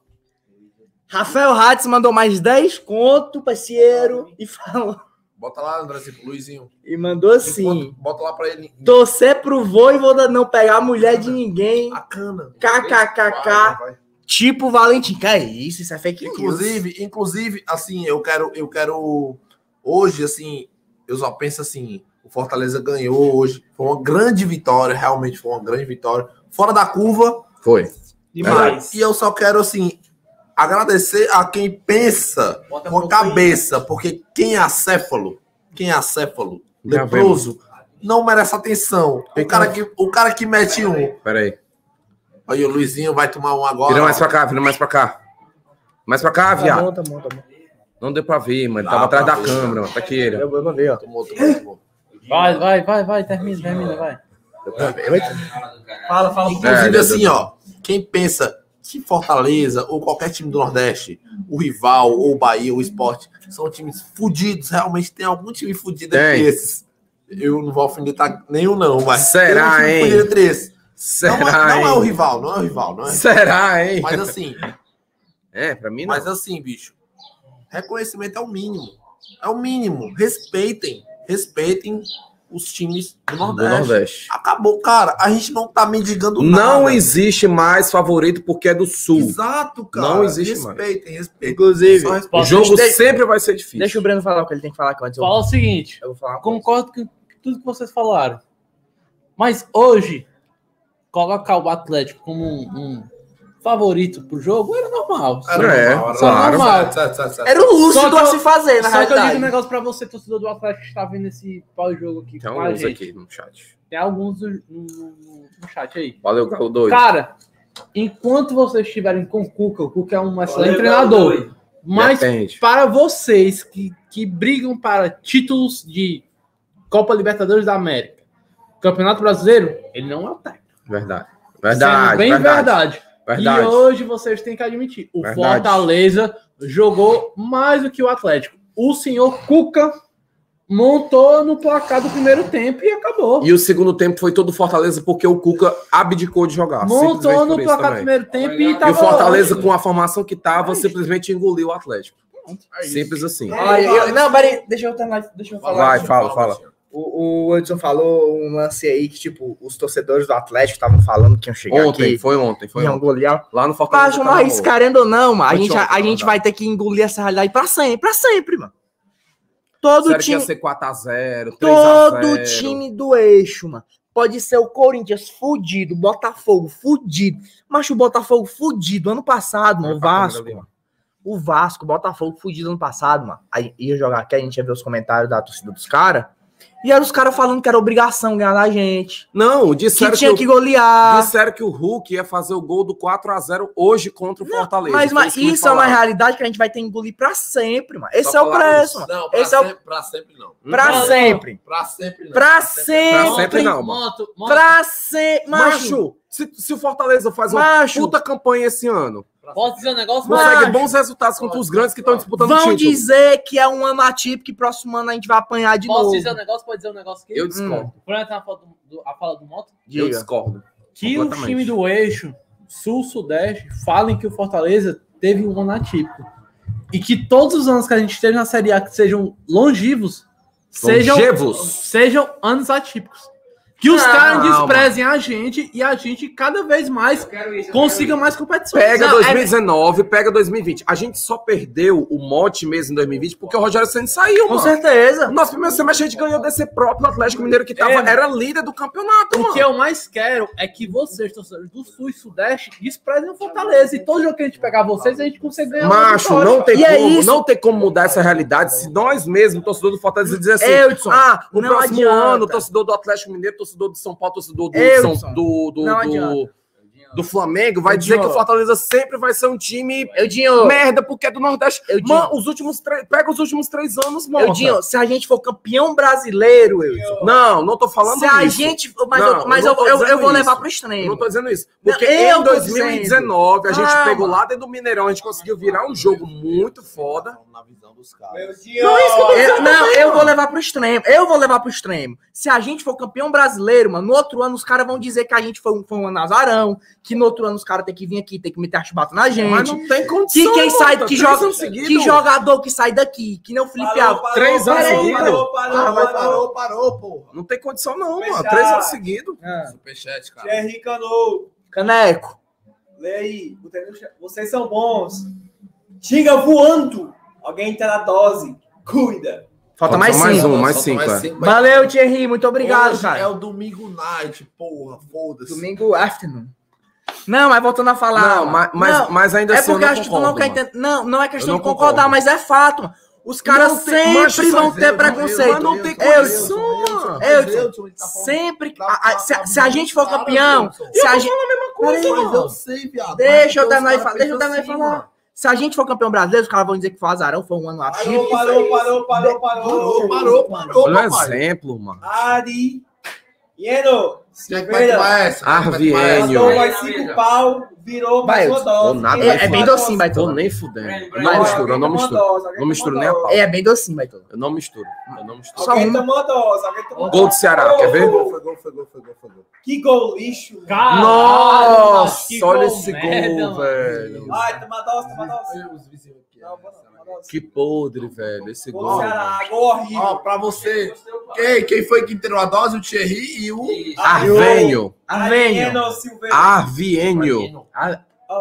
Rafael Hatz mandou mais 10 conto, parceiro, e falou. Bota lá, Andrezinho, Luizinho. E mandou assim: Bota lá pra ele. torcer pro Voivoda não pegar a mulher de ninguém. A cana. KKKK. Tipo Valentim. Que é isso? Isso é fake news. Inclusive, inclusive, assim, eu quero, eu quero hoje, assim, eu só penso assim, o Fortaleza ganhou hoje, foi uma grande vitória, realmente foi uma grande vitória, fora da curva, Foi. Demais. e eu só quero, assim, agradecer a quem pensa Bota com a cabeça, porque quem é acéfalo, quem é acéfalo, Já leproso, não merece atenção. O cara que, o cara que mete um, Pera aí. aí o Luizinho vai tomar um agora. Vira mais pra cá, vira mais pra cá. Mais pra cá, Tá viado. bom, tá bom, tá bom. Não deu pra ver, mano. Dá Tava atrás pra da ver. câmera, mano. Tá aqui ele. Eu vou ver, ó. Tomou, tomou, tomou. Vai, vai, vai, vai, termina, termina, vai. Fala, fala. Inclusive, É, assim, ó, quem pensa que Fortaleza ou qualquer time do Nordeste, o rival, ou o Bahia, ou o Esporte, são times fudidos, realmente tem algum time fudido entre esses. Eu não vou alfinetar nenhum, não, mas Será, um hein? entre esses. Será, não, é, não é o rival, não é o rival, não é. Será, hein? Mas assim, É, pra mim não. mas assim, bicho, reconhecimento é o mínimo. É o mínimo. Respeitem, respeitem os times do Do Nordeste. Nordeste. Acabou, cara. A gente não tá mendigando Não nada. existe mais favorito porque é do Sul. Exato, cara. Não existe mais. respeitem, respeitem. Inclusive, O respeitem. jogo Deixa- sempre vai ser difícil. deixa o Breno falar o que ele tem que falar que antes eu, Fala o seguinte, eu vou falar. uma coisa. concordo com tudo que vocês falaram. Mas hoje, colocar o Atlético como um, um favorito pro jogo era normal. É, claro. normal. Certo, certo. Era o lúcido Só a eu- se fazer, na Só que eu digo um realidade. negócio pra você, torcedor do Atlético, que está vendo esse pau-jogo aqui Tem com a alguns gente. aqui no chat. Tem alguns no, no- no- no chat aí. Valeu, Galo doido. Cara, enquanto vocês estiverem com o Cuca, o Cuca é um excelente Valeu, treinador. Galo Mas Depende. para vocês que, que brigam para títulos de Copa Libertadores da América, Campeonato Brasileiro, ele não é o técnico. Verdade. Sendo Verdade. bem verdade. verdade. Verdade. E hoje vocês têm que admitir, o Verdade. Fortaleza jogou mais do que o Atlético. O senhor Cuca montou no placar do primeiro tempo e acabou. E o segundo tempo foi todo Fortaleza porque o Cuca abdicou de jogar. montou no placar do também. primeiro tempo e E tava o Fortaleza, com a formação que tava, simplesmente engoliu o Atlético. Simples assim. Olha, eu- não, peraí, deixa eu terminar, deixa eu falar. Vai, fala, fala. O, o Edson falou um lance aí que, tipo, os torcedores do Atlético estavam falando que iam chegar Ontem, aqui. foi ontem, foi iam ontem. golear. Lá no Fortaleza. Mas, mas querendo ou não, mano, a gente, a, ontem, a gente verdade. vai ter que engolir essa realidade pra sempre, pra sempre, mano. Todo Sério que time, ia ser 4x0, 3x0. todo time do eixo, mano. Pode ser o Corinthians fudido, Botafogo fudido. Mas o Botafogo fudido ano passado, mano, o Vasco. mano. O Vasco, Botafogo fudido ano passado, mano. Aí ia jogar aqui, a gente ia ver os comentários da torcida dos caras. E eram os caras falando que era obrigação ganhar da gente. Não, Que disseram que, tinha o- que golear. disseram que o Hulk ia fazer o gol do 4x0 hoje contra o Fortaleza. Mas, mas que isso é uma realidade que a gente vai ter que engolir pra sempre, mano. Esse Só é o preço, isso. mano. Não, pra, Esse é o- sempre, pra sempre não. Pra Não, sempre. Pra sempre não. Pra Pra sempre. sempre não, mano. Moto, moto. Pra sempre. Macho. Macho, se, se o Fortaleza faz uma Macho. puta campanha esse ano, Posso dizer um negócio? Consegue bons resultados contra os grandes que estão disputando o Vão título. dizer que é um ano atípico que próximo ano a gente vai apanhar de Posso novo. dizer um negócio? Pode dizer um negócio aqui? Eu discordo. Por fala do, do- a fala do Moto? Eu Diga. discordo. Que Completamente. times do eixo sul-sudeste falem que o Fortaleza teve um ano atípico. E que todos os anos que a gente esteja na Série A que sejam longivos, sejam, Longevos. sejam anos atípicos. Que os caras desprezem a gente e a gente cada vez mais consiga mais competições. Pega Não, é- 2019, pega 2020. A gente só perdeu o mote mesmo em 2020 porque o Rogério Senna saiu, Com mano. certeza. No nosso primeiro semestre a gente ganhou desse próprio Atlético Mineiro que tava, É. era líder do campeonato, O mano. que eu mais quero é que vocês, torcedores do Sul e Sudeste, desprezem o Fortaleza. E todo jogo que a gente pegar vocês, a gente consegue ganhar Macho, não tem E é como, isso. não tem como mudar essa realidade se nós mesmos, torcedor do Fortaleza, dizer assim, Eudson, ah, o próximo adianta. ano, torcedor do Atlético Mineiro, torcedor do São Paulo, torcedor do, São, do, do, do, do Flamengo, vai dizer que o Fortaleza sempre vai ser um time Eudinho, merda porque é do Nordeste. Eudinho. Mano, os últimos três, pega os últimos três anos, mano. Eudinho, se a gente for campeão brasileiro, Eudson, Não, não tô falando se a isso. gente. Mas, Não, eu, mas eu eu, eu, eu dizendo vou levar pro Eu extremo. não tô dizendo isso. Porque Não, eu em tô 2019 a gente Calma. pegou lá dentro do Mineirão, a gente conseguiu virar um jogo muito foda. Na visão dos caras. Meu dia. Eu- não, eu vou levar pro extremo. Eu vou levar pro extremo. Se a gente for campeão brasileiro, mano, no outro ano os caras vão dizer que a gente foi um, foi um azarão, que no outro ano os caras têm que vir aqui, tem que meter a chibata na gente. Mas não tem condição. Que quem sai, que, joga, que jogador que sai daqui, que nem o Felipe Alves. parou, Três anos parou, seguidos. Parou, parou, Ah, parou. parou, porra. Não tem condição, não, mano. Três anos seguidos. Superchat, cara. Thierry Cano. Caneco. Lê aí. Vocês são bons. Tinga voando. Alguém tá na dose. Cuida. Falta Falta mais mais cinco. um, mais Falta cinco, é. cinco, mas Valeu, Thierry. Muito obrigado, hoje cara. É o domingo night, porra, foda-se. Domingo afternoon. Não, mas voltando a falar. Não, mas, mas, Não, mas ainda é assim eu porque não acho que tu não quer entender. Não, não é questão Eu de não concordar, concordo. mas é fato. mano. Os caras Não tem- sempre vão mas ter eu- preconceito. mas não tem Eu- condição. Eu- Sempre. se, a gente for campeão, se a gente. Peraí, mas mano. eu sei, viado. Deixa eu terminar de os falar. Deixa eu de pensam falar. Se a gente for campeão brasileiro, os caras vão dizer que foi azarão, foi um ano Parou, atípico. parou, parou, parou, parou. Parou, parou, parou, Olha o exemplo, mano. Ari. Ieno. Quem é que vai tomar essa? Quem é que vai tomar essa? Arvienio. Matou mais cinco pau. Virou mais uma dose. nada, Quem É, vai é bem docinho, Tô Baitola. nem fudendo. Não misturo, eu tomou não misturo. Não misturo tomou nem a pau. É bem docinho, Baitola. Eu não misturo. Eu não misturo. Só Alguém uma. tomou dose. Alguém tomou Gol do Ceará, quer ver? Foi gol, foi gol, foi gol, foi gol, foi gol. Que gol lixo. Nossa, que olha gol esse merda, gol, velho. Ai, toma dose, toma dose. Toma dose. Que podre, velho. Esse Gol gol. Ceará. Gol horrível. Ó, pra você, quem, quem foi que entrou a dose? O Thierry e o... Arvenho. Arvenho. Arvienio.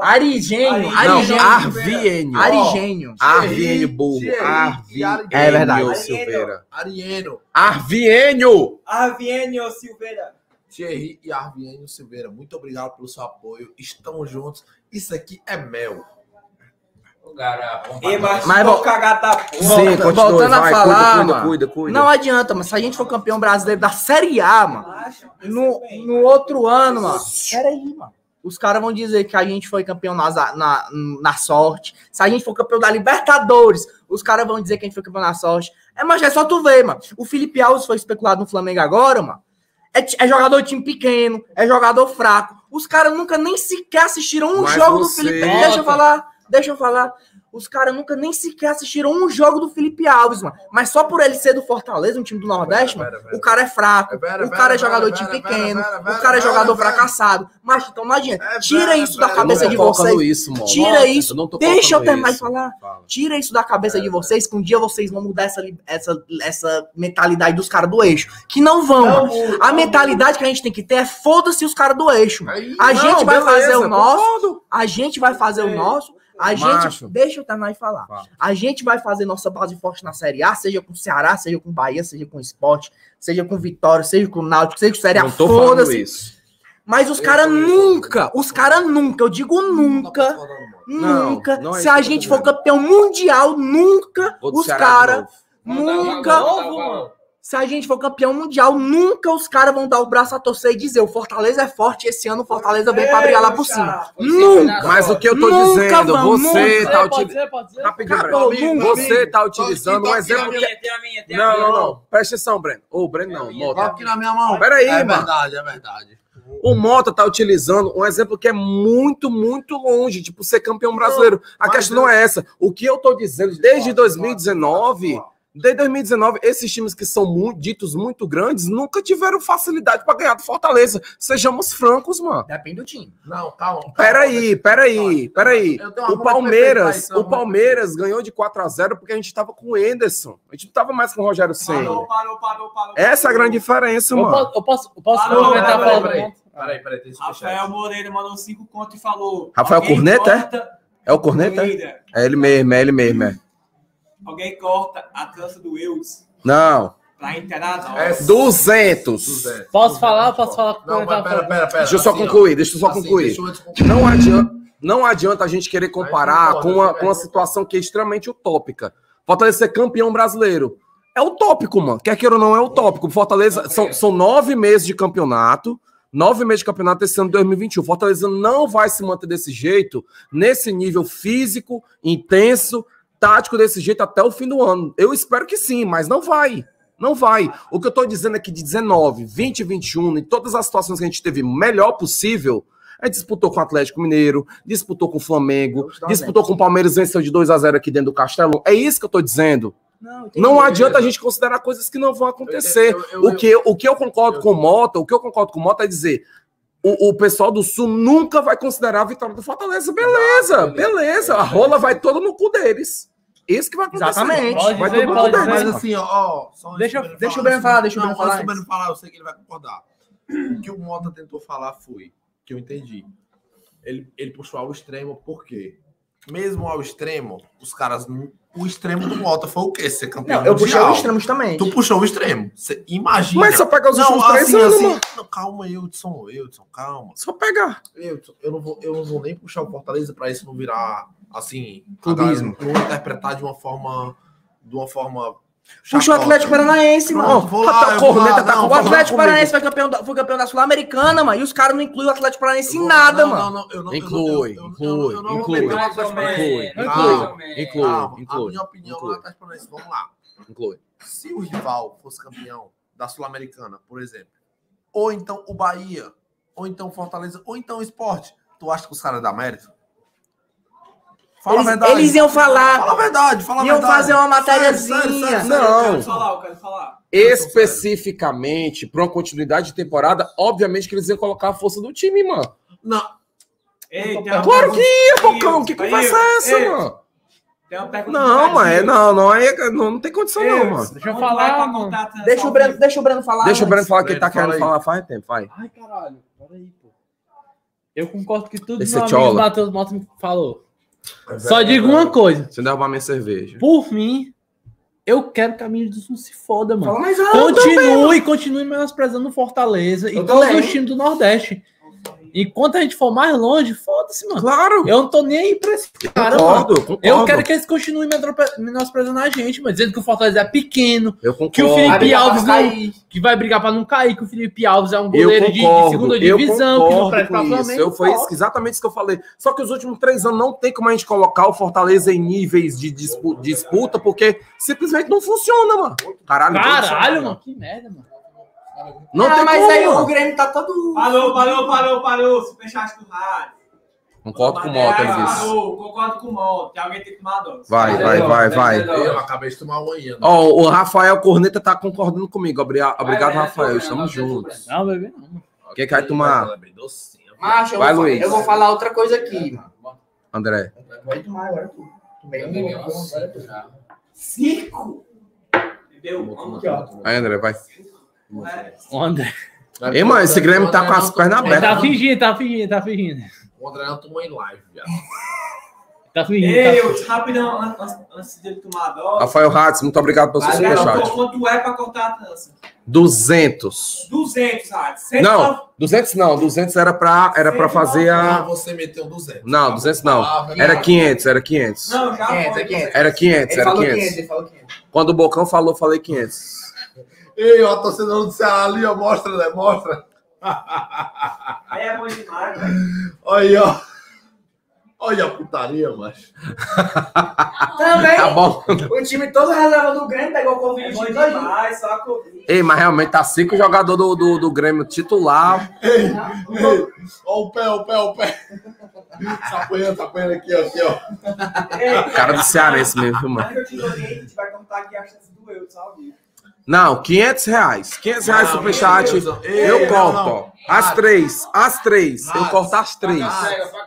Arigênio. Não, Arigênio. Arvienio. Arigênio. Arvienio. É verdade. Silveira. Arieno, Arvienio. Arvienio Silveira. Thierry e Arvienio Silveira, muito obrigado pelo seu apoio. Estamos juntos. Isso aqui é mel. E mas, Mas vou vol- cagar da porra. Sim, voltando a vai, falar, cuida, cuida, mano. cuida, cuida. Não adianta, mas se a gente for campeão brasileiro da Série A, mano, no, no outro ano, mano. Peraí, mano. Os caras vão dizer que a gente foi campeão nas- na, na, sorte. Se a gente for campeão da Libertadores, os caras vão dizer que a gente foi campeão na sorte. É, mas é só tu ver, mano. O Felipe Alves foi especulado no Flamengo agora, mano. É, é jogador de time pequeno, é jogador fraco. Os caras nunca nem sequer assistiram um Mas jogo do você- Felipe Deixa eu falar, deixa eu falar. Os caras nunca nem sequer assistiram um jogo do Felipe Alves, mano. Mas só por ele ser do Fortaleza, um time do Nordeste, mano, o cara é fraco. É o cara é jogador de pequeno. O cara é jogador fracassado. Mas então não adianta. É Tira isso da cabeça de vocês. isso. Tira isso. Deixa eu terminar de falar. Fala. Tira isso da cabeça de vocês, que um dia vocês vão mudar essa, essa, essa mentalidade dos caras do eixo. Que não vão. A mentalidade que a gente tem que ter é foda-se os caras do eixo. A gente vai fazer o nosso. concordo. A gente vai fazer o nosso. A gente. Deixa eu terminar de falar. Fala. A gente vai fazer nossa base forte na Série A, seja com Ceará, seja com Bahia, seja com Esporte, seja com Vitória, seja com Náutico, seja com Série A. Não tô falando Foda-se. isso. Mas os caras nunca, os caras nunca, eu digo nunca, Não, nunca, não é se a gente for campeão mundial, nunca os caras, nunca, se a gente for campeão mundial, nunca os caras vão dar o braço a torcer e dizer o Fortaleza é forte, esse ano o Fortaleza vem pra brigar lá por cima. Nunca! Mas o que eu tô Nunca dizendo, vão, você nunca. tá utilizando. Rapidinho, Acabou, Breno. Você tá utilizando um exemplo aqui que. Não, não, não. Presta atenção, Breno. Ô, Breno, não. Tá Mota. aqui na minha mão. Peraí, é mano. verdade, é verdade. O Mota tá utilizando um exemplo que é muito, muito longe, tipo, ser campeão brasileiro. A questão não é essa. O que eu tô dizendo, desde 2019, desde 2019, esses times que são muito, ditos muito grandes nunca tiveram facilidade pra ganhar do Fortaleza. Sejamos francos, mano. Depende do time. Não, calma. calma. Peraí, peraí, peraí. O Palmeiras, então, o Palmeiras ganhou de 4 a 0 porque a gente tava com o Enderson. A gente não tava mais com o Rogério Senna. Parou, parou, parou, parou. Essa é a grande diferença, Eu mano. posso, eu posso, eu posso Parou, complementar a peraí, peraí. Peraí, peraí, superchat. Rafael Moreira mandou cinco contos e falou. Rafael Corneta, é? É o Corneta? É ele mesmo, é ele mesmo, é. Alguém corta a trança do Wills Não. pra inteirar nós. É 200. 200. Posso falar? Posso falar? Não, mas pera, pera, pera. Deixa eu só Assim, concluir, deixa eu só Assim, concluir. deixa eu concluir. Não adianta, não adianta a gente querer comparar com uma, eu com uma situação que é extremamente utópica. Fortaleza ser campeão brasileiro. É utópico, mano. Quer queira ou não, é utópico. Fortaleza são, são nove meses de campeonato. Nove meses de campeonato esse ano de 2021. Fortaleza não vai se manter desse jeito, nesse nível físico, intenso, tático desse jeito até o fim do ano. Eu espero que sim, mas não vai. Não vai. O que eu tô dizendo é que de 19, 20 e 21, em todas as situações que a gente teve melhor possível, Aí disputou com o Atlético Mineiro, disputou com o Flamengo, disputou com o Palmeiras, venceu de 2 a 0 aqui dentro do Castelão. É isso que eu tô dizendo. Não. Não adianta a gente considerar coisas que não vão acontecer. Eu- eu- eu- O que, o que eu concordo com o Mota, o que eu concordo com o Mota é dizer. O, o pessoal do Sul nunca vai considerar a vitória do Fortaleza. Beleza, beleza. A rola vai toda no cu deles. Isso que vai acontecer. Exatamente. Pode Vai dizer, todo pode dizer. Mas assim, ó, Deixa- Breno deixa o Breno falar, deixa o Não, Breno falar Antes do Breno falar, eu sei que ele vai concordar. O que o Mota tentou falar foi, que eu entendi. Ele, ele puxou ao extremo, por quê? Mesmo ao extremo, os caras. O extremo do Mota foi o quê? Ser campeão Não, eu puxei mundial. os extremos também. Tu puxou o extremo. Cê imagina. Mas só pega os não, últimos três assim, anos, assim, mano. não, calma, Hudson, Hudson, calma. Só pegar. Hudson, eu não vou, eu não vou nem puxar o Fortaleza pra isso não virar assim, Clubismo. não interpretar de uma forma de uma forma Puxa o. Atlético Paranaense, mano. Vou lá, Até o eu vou corneta lá, tá não, com O. Atlético. Paranaense foi campeão da, foi campeão da Sul-Americana, mano. E os caras não incluem o Atlético Paranaense em nada, mano. Inclui, inclui, eu não vou inclui. o Inclui, inclui, inclui, A minha opinião inclui. lá Atlético Paranaense, vamos lá. inclui. Se o rival fosse campeão da Sul-Americana, por exemplo, ou então o Bahia, ou então o Fortaleza, ou então o Esporte, tu acha que os caras dão mérito? Fala Eles, a verdade. eles iam falar, Fala a verdade, fala a iam verdade. fazer uma matériazinha. sério, sério, sério. Não. Eu quero falar, eu quero falar. Especificamente, para uma continuidade de temporada, obviamente que eles iam colocar a força do time, mano. Não, Ei, Claro que ia, Bocão. Que conversa é essa, ei, mano? Tem uma pergunta Não, mas não, não, é- não, não tem condição, Ei, não, mano. Deixa eu falar, transação Deixa o Breno, deixa o Breno falar. Deixa o. Breno falar que ele tá querendo falar faz tempo, vai. Ai, caralho. Peraí, pô. Eu concordo com tudo que Esse meu é amigo chola. Matheus Mota me falou. Só digo uma coisa. Você derrubar minha cerveja. Por mim, eu quero que a mídia do Sul se foda, mano. Fala mais alto. Continue, continue menosprezando o Fortaleza e Eu todos também. os times do Nordeste. Enquanto a gente for mais longe, foda-se, mano. Claro. Eu não tô nem aí pra esse cara, mano. Concordo, concordo. Eu quero que eles continuem menosprezando a gente, mano. Dizendo que o Fortaleza é pequeno, Eu que o concordo. Felipe Alves não que vai brigar pra não cair, que o Felipe Alves é um Eu goleiro de, de concordo, segunda eu divisão, que não concordo presta pra. Flamengo. Eu, foi isso- exatamente isso que eu falei. Só que os últimos três anos não tem como a gente colocar o Fortaleza em níveis de dispu- disputa, porque simplesmente não funciona, mano. Caralho, Caralho, mano, que merda, mano. Não Ah, tem mas como, aí o. Grêmio tá todo. Parou, parou, parou, parou. Superchat do rádio. Concordo com o Mota nisso. Parou, concordo com o Mota. Alguém tem que tomar dose. Vai, vai, vai, vai. eu acabei de tomar uma ainda. Ó, o Rafael Corneta tá concordando comigo. Obri- Obrigado, vai, Rafael. Estamos juntos. Não, bebê, não. Quem que vai tomar? Macho, eu, Vai, vou, Luiz. eu vou falar outra coisa aqui, mano. André. Vai tomar agora tu. Tomei um. Cinco. Entendeu? Vamos aqui, ó. Aí, André, vai. É. O André. Ei, mano, esse Grêmio tá com as pernas tá abertas. fingindo, tá fingindo, tá fingindo. O André não tomou em live, viado. Tá fingindo. Ei, Tá... eu, rapidão, an- an- antes dele tomar a dose. Rafael Ratz, muito obrigado pelo seu superchat. Quanto é pra cortar a trança? 200. 200, Rádio. Não, 200 não. 200 era pra, era pra fazer a... você meteu 200. Não, 200 não. Ah, Era 500, era 500. Não, já 500, foi. é 500. Era 500, Ele era falou 500. 500, ele falou 500. Quando o Bocão falou, falei 500. Ei, ó, torcedor do Ceará ali, ó, mostra, né? Mostra. Aí é bom demais, velho. Olha aí, ó. Olha a putaria, macho. Também, Tá bom. o time todo reserva do Grêmio pegou o É Covid bom de aí. demais, só Covid. Ei, mas realmente tá cinco jogadores do, do, do Grêmio titular. Ei, ei. Ó o pé, o pé, o pé. Tá apanhando, tá apanhando aqui, ó. Aqui, ó. Ei, Cara do Cearense mesmo, mano. Mas eu te dou a gente vai contar aqui a chance do eu, sabe? Não, 500 reais. 500 reais Não, superchat. Deus, Eu não, corto, não. ó. As três. As três. Eu Ah, corto as três. ah,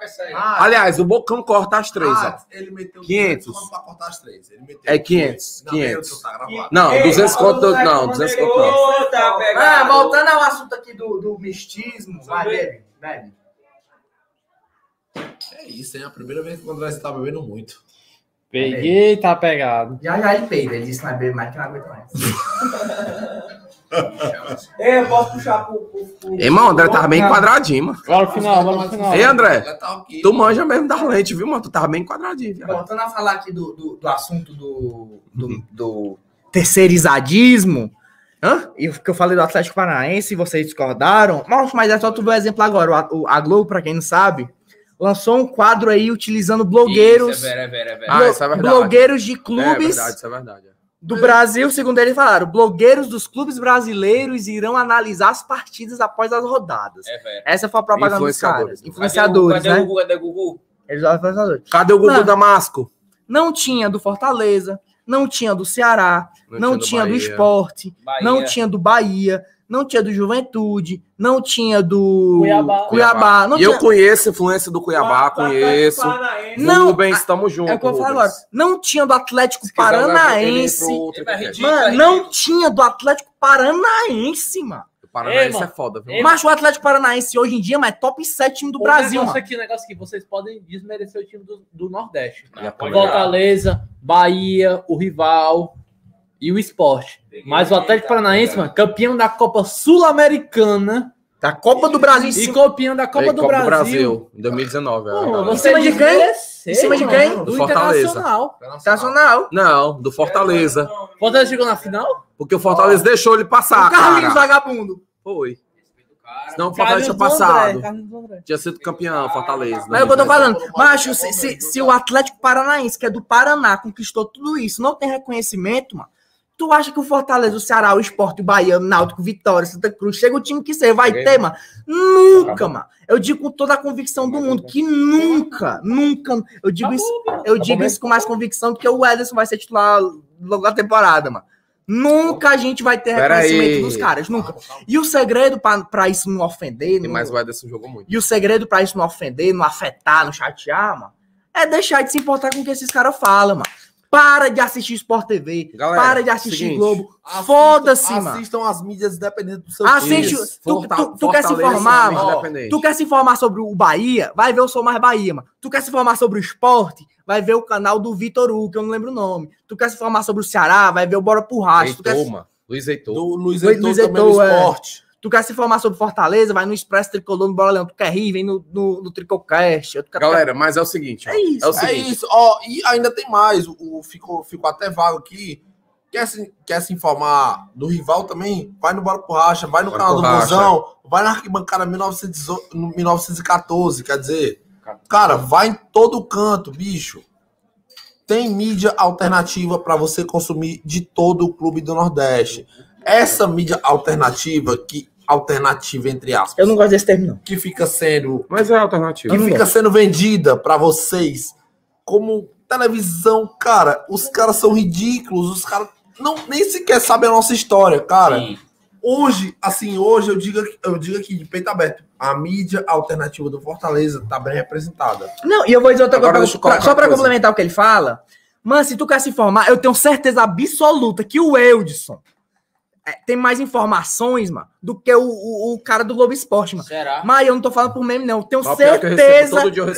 cega. Ah, Aliás, o Bocão corta as três, ó. ele meteu 500. 200 pra cortar as três. Ele meteu É 500, Não, 500. meu, tá. Não, Ei, 200 falou conto, não, como 200 negou, conto não. voltando ao assunto aqui do, do mistismo. Vai, bebe, bebe. É isso, hein? A primeira vez que o André tá bebendo muito. Peguei, tá pegado. Já já ele peida, ele disse que não é bebe mais que não aguenta mais. Ei, *laughs* eu posso puxar pro. pro, pro... Ei, mano, o André tava bem quadradinho, mano. Bora pro final, bora pro final. Ei, André, Tá tu manja mesmo das lentes, viu, mano? Tu tava bem quadradinho. Voltando a falar aqui do, do, do assunto do, do, do terceirizadismo, Hã? e o que eu falei do Atlético Paranaense, e vocês discordaram, mas, mas é só tu ver o exemplo agora. O, a- o- a Globo, pra quem não sabe, lançou um quadro aí utilizando blogueiros, Isso, é vera, é vera, é. Ah, blo- isso é verdade. blogueiros de É clubes verdade, isso é verdade. Do Brasil, segundo eles falaram, blogueiros dos clubes brasileiros irão analisar as partidas após as rodadas. É. Essa foi a propaganda dos caras. Influenciadores. Influenciadores, Cadê o né? Gugu? Cadê o Gugu? Eles são influenciadores. Cadê o Gugu Mano. Damasco? Não tinha do Fortaleza, não tinha do Ceará, não, tinha do, Bahia. Esporte, Bahia. não tinha do Bahia, não tinha do Juventude, não tinha do Cuiabá. Cuiabá, não e eu tinha... conheço a influência do Cuiabá, conheço. Não, Rubens, estamos juntos. É o que eu falo agora. Não tinha do Atlético Se Paranaense. Mano, não tinha do Atlético Paranaense, mano. O Paranaense Ei, é foda, viu? Ei, Mas o Atlético Paranaense hoje em dia mas é top 7 time do O Brasil, negócio mano. aqui, o negócio que vocês podem desmerecer o time do, do Nordeste. Pode Fortaleza, Bahia, o rival e o esporte. Mas o Atlético Paranaense, mano, campeão da Copa Sul-Americana Da Copa do Brasil e campeão da Copa Ei, do Brasil. em 2019. é Pô, verdade. você Em cima de quem? Em cima de quem? Do Do Fortaleza. Internacional. Internacional. Não, do Fortaleza. Fortaleza chegou na final? Porque o Fortaleza deixou ele passar, o Carlinhos cara. vagabundo. Foi. Senão o Fortaleza tinha do passado. Do. Tinha sido campeão, Fortaleza. Mas é o que eu tô falando. Macho, se, se, se o Atlético Paranaense, que é do Paraná, conquistou tudo isso, não tem reconhecimento, mano. Tu acha que o Fortaleza, o Ceará, o Esporte, o Bahia, o Náutico, Vitória, Santa Cruz, chega o time que ser, vai ter, mano? Nunca, mano. Eu digo com toda a convicção do mundo que nunca, nunca. Eu digo isso, eu digo isso com mais convicção do que o Ederson vai ser titular logo da temporada, mano. Nunca a gente vai ter Pera reconhecimento aí. dos caras, nunca. E o segredo pra, pra isso não ofender, não- mais o Ederson jogou muito. e o segredo pra isso não ofender, não afetar, não chatear, mano, é deixar de se importar com o que esses caras falam, mano. Para de assistir Sport TV. Galera, para de assistir seguinte, Globo. Foda-se, mano. Assistam as mídias independentes do seu Assiste- time. tu- Forta- tu- tu quer se informar, mano? Tu quer se informar sobre o Bahia? Vai ver o Sou Mais Bahia, mano. Tu quer se informar sobre o esporte? Vai ver o canal do Vitor Hugo, que eu não lembro o nome. Tu quer se informar sobre o Ceará? Vai ver o Bora pro Racho. Tu quer, Heitor, mano. Luiz Heitor. Do Luiz Heitor Luiz também no Heitor, é. esporte. Tu quer se informar sobre Fortaleza? Vai no Expresso Tricolor, no Bora Leão. Tu quer rir? Vem no, no, no Tricocast. Galera, mas é o seguinte. ó. É isso, É o É seguinte. isso, ó, e ainda tem mais, o, o- ficou, ficou até vago aqui. Quer se, quer se informar do rival também? Vai no Bora por Racha, vai no Bora canal do. Mozão, vai na arquibancada 1918 no 1914, quer dizer, cara, vai em todo canto, bicho. Tem mídia alternativa para você consumir de todo o clube do Nordeste. Essa mídia alternativa, que alternativa entre aspas, Eu não gosto desse termo, não. que fica sendo Mas é alternativa. que fica sendo vendida pra vocês como televisão, cara, os caras são ridículos, os caras não nem sequer sabem a nossa história, cara. Sim. Hoje, assim, hoje eu digo, eu digo aqui de peito aberto, a mídia alternativa do Fortaleza tá bem representada. Não, e eu vou dizer outra Agora coisa, pra- só coisa. complementar o que ele fala. Mano, se tu quer se informar, eu tenho certeza absoluta que o Eudson é, tem mais informações, mano, do que o, o, o cara do Globo Esporte, mano. Será? Mas eu não tô falando por meme, não. Eu tenho pior é eu recebo- certeza eu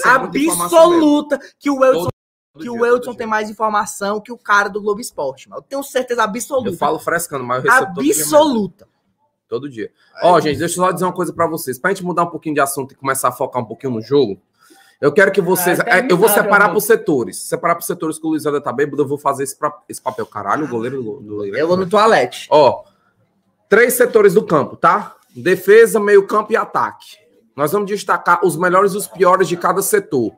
absoluta que o Todo que dia, o dia. tem mais informação que o cara do Globo Esporte, mano. Eu tenho certeza absoluta. Eu falo frescando, mas eu recebo absoluta. Todo dia. Ó, gente, deixa eu só dizer uma coisa pra vocês. Pra gente mudar um pouquinho de assunto e começar a focar um pouquinho no jogo, eu quero que vocês. Ah, é, eu vou separar por setores. Separar por setores que o Luiz Helder tá bêbado, eu vou fazer esse, pra- esse papel. Caralho, o goleiro do, do Eu vou no toalete. Ó, três setores do campo, tá? Defesa, meio-campo e ataque. Nós vamos destacar os melhores e os piores de cada setor.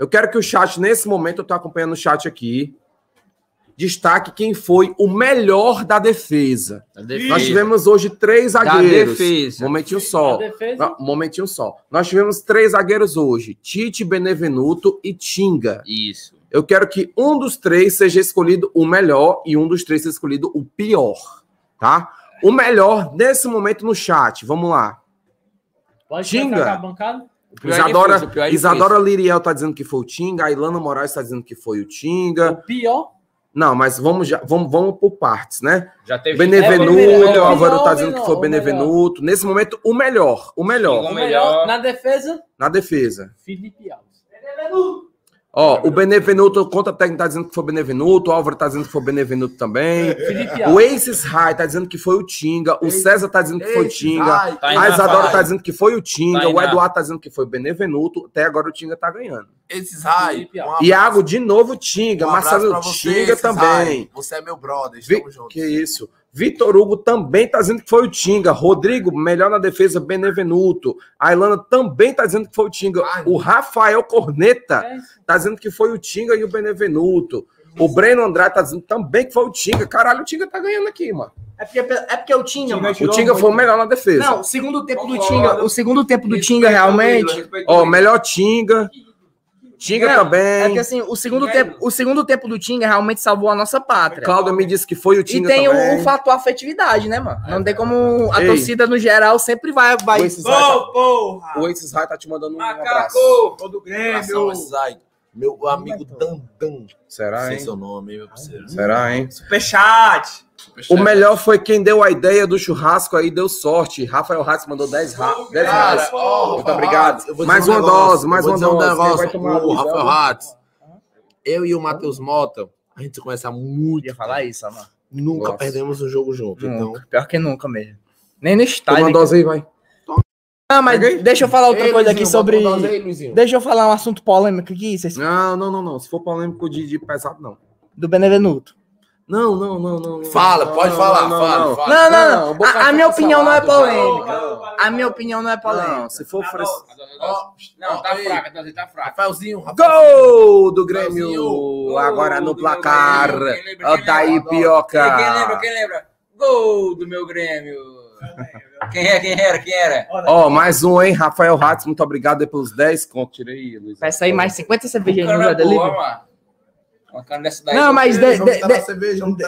Eu quero que o chat, nesse momento, eu tô acompanhando o chat aqui, destaque quem foi o melhor da defesa. Nós tivemos hoje três zagueiros. defesa. Momentinho só. Defesa. Não, momentinho só. Nós tivemos três zagueiros hoje: Tite, Benevenuto e Tinga. Isso. Eu quero que um dos três seja escolhido o melhor e um dos três seja escolhido o pior, tá? O melhor nesse momento no chat. Vamos lá. Pode Xinga. trocar a bancada? O pior é Isadora, difícil, o pior é Isadora Liriel tá dizendo que foi o Tinga, a Ilana Moraes tá dizendo que foi o Tinga. O pior. Não, mas vamos já, vamos, vamos por partes, né? Já teve Benevenuto, É, o Álvaro tá melhor, dizendo que foi melhor. Benevenuto. Nesse momento, o melhor, o melhor Xinga. O melhor. Na defesa, na defesa. Felipe Alves. Ó, o Benevenuto, o conta técnica tá dizendo que foi o Benevenuto, o Álvaro tá dizendo que foi o Benevenuto também. Felipe O. Aces High tá dizendo que foi o Tinga, o César tá dizendo que foi o Tinga, Tá a Isadora tá dizendo que foi o Tinga, Tá o Eduardo tá dizendo que foi o Benevenuto, até agora o Tinga tá ganhando. Raios. Felipe Um Iago, de novo, Tinga, um Marcelo Tinga também. Você é meu brother, estamos juntos. Que isso. Vitor Hugo também tá dizendo que foi o Tinga. Rodrigo, melhor na defesa, Benevenuto. A Ilana também tá dizendo que foi o Tinga. Ai. O Rafael Corneta É, tá dizendo que foi o Tinga e o Benevenuto. O Breno Andrade tá dizendo também que foi o Tinga. Caralho, o Tinga tá ganhando aqui, mano. É porque, é porque o Tinga, mano. O Tinga foi o melhor na defesa. Não, o segundo tempo do Tinga, o segundo tempo do Tinga realmente. Ó, melhor Tinga. Tinga Não, também. É que assim, o segundo tempo, o segundo tempo do Tinga realmente salvou a nossa pátria. Cláudio me disse que foi o E Tinga tem também. o, o fator afetividade, né, mano? Não tem como a Ei. torcida no geral sempre vai vai O Aces High tá- porra! o Aces High tá te mandando um abraço. Macaco! Todo Abração, Grêmio! Zay. Meu amigo Dandan. Será, Sei hein? seu nome, meu parceiro. Será, hein? Superchat! O melhor foi quem deu a ideia do churrasco aí, deu sorte. Rafael Ratz mandou 10, ra 10 reais. Muito obrigado. Mais um uma dose, mais uma um dose. Negócio. o Rafael? Hatz, eu e o Matheus Mota, a gente se conhece há muito. ia falar isso, mano. Nunca Nossa. perdemos um jogo junto. Então, Nunca. Pior que nunca mesmo. Nem no estádio. uma dose aí, vai. Ah, mas Pega aí. deixa eu falar outra Ei, coisa aqui Luizinho, sobre. uma dose aí. Deixa eu falar um assunto polêmico aqui, vocês... Não, não, não, não. Se for polêmico de, de pesado, não. do Benevenuto. Não, não, não, não. não. Fala, Não, pode não, falar, não, fala, não. fala. Não, não, Não, não. A, a tá minha opinião não é polêmica. A minha opinião não é Não, polêmica. se for fresco. Não, tá fraca, tá, tá fraca. Rafaelzinho, Rafaelzinho. Gol do Grêmio! Agora no placar. Grêmio. Quem lembra, Ó, quem Daí lembra? Pioca. Quem lembra, quem lembra? Gol do meu Grêmio. Quem é, quem era, quem era? Ó, mais um, hein? Rafael Ratz, muito obrigado aí pelos 10 conto. Tirei, Luiz. Peça aí mais 50 cervejas no Delivery. Mano. Uma cana dessa daí. Não, mas de- Vamos de- de- na cerveja, vamos.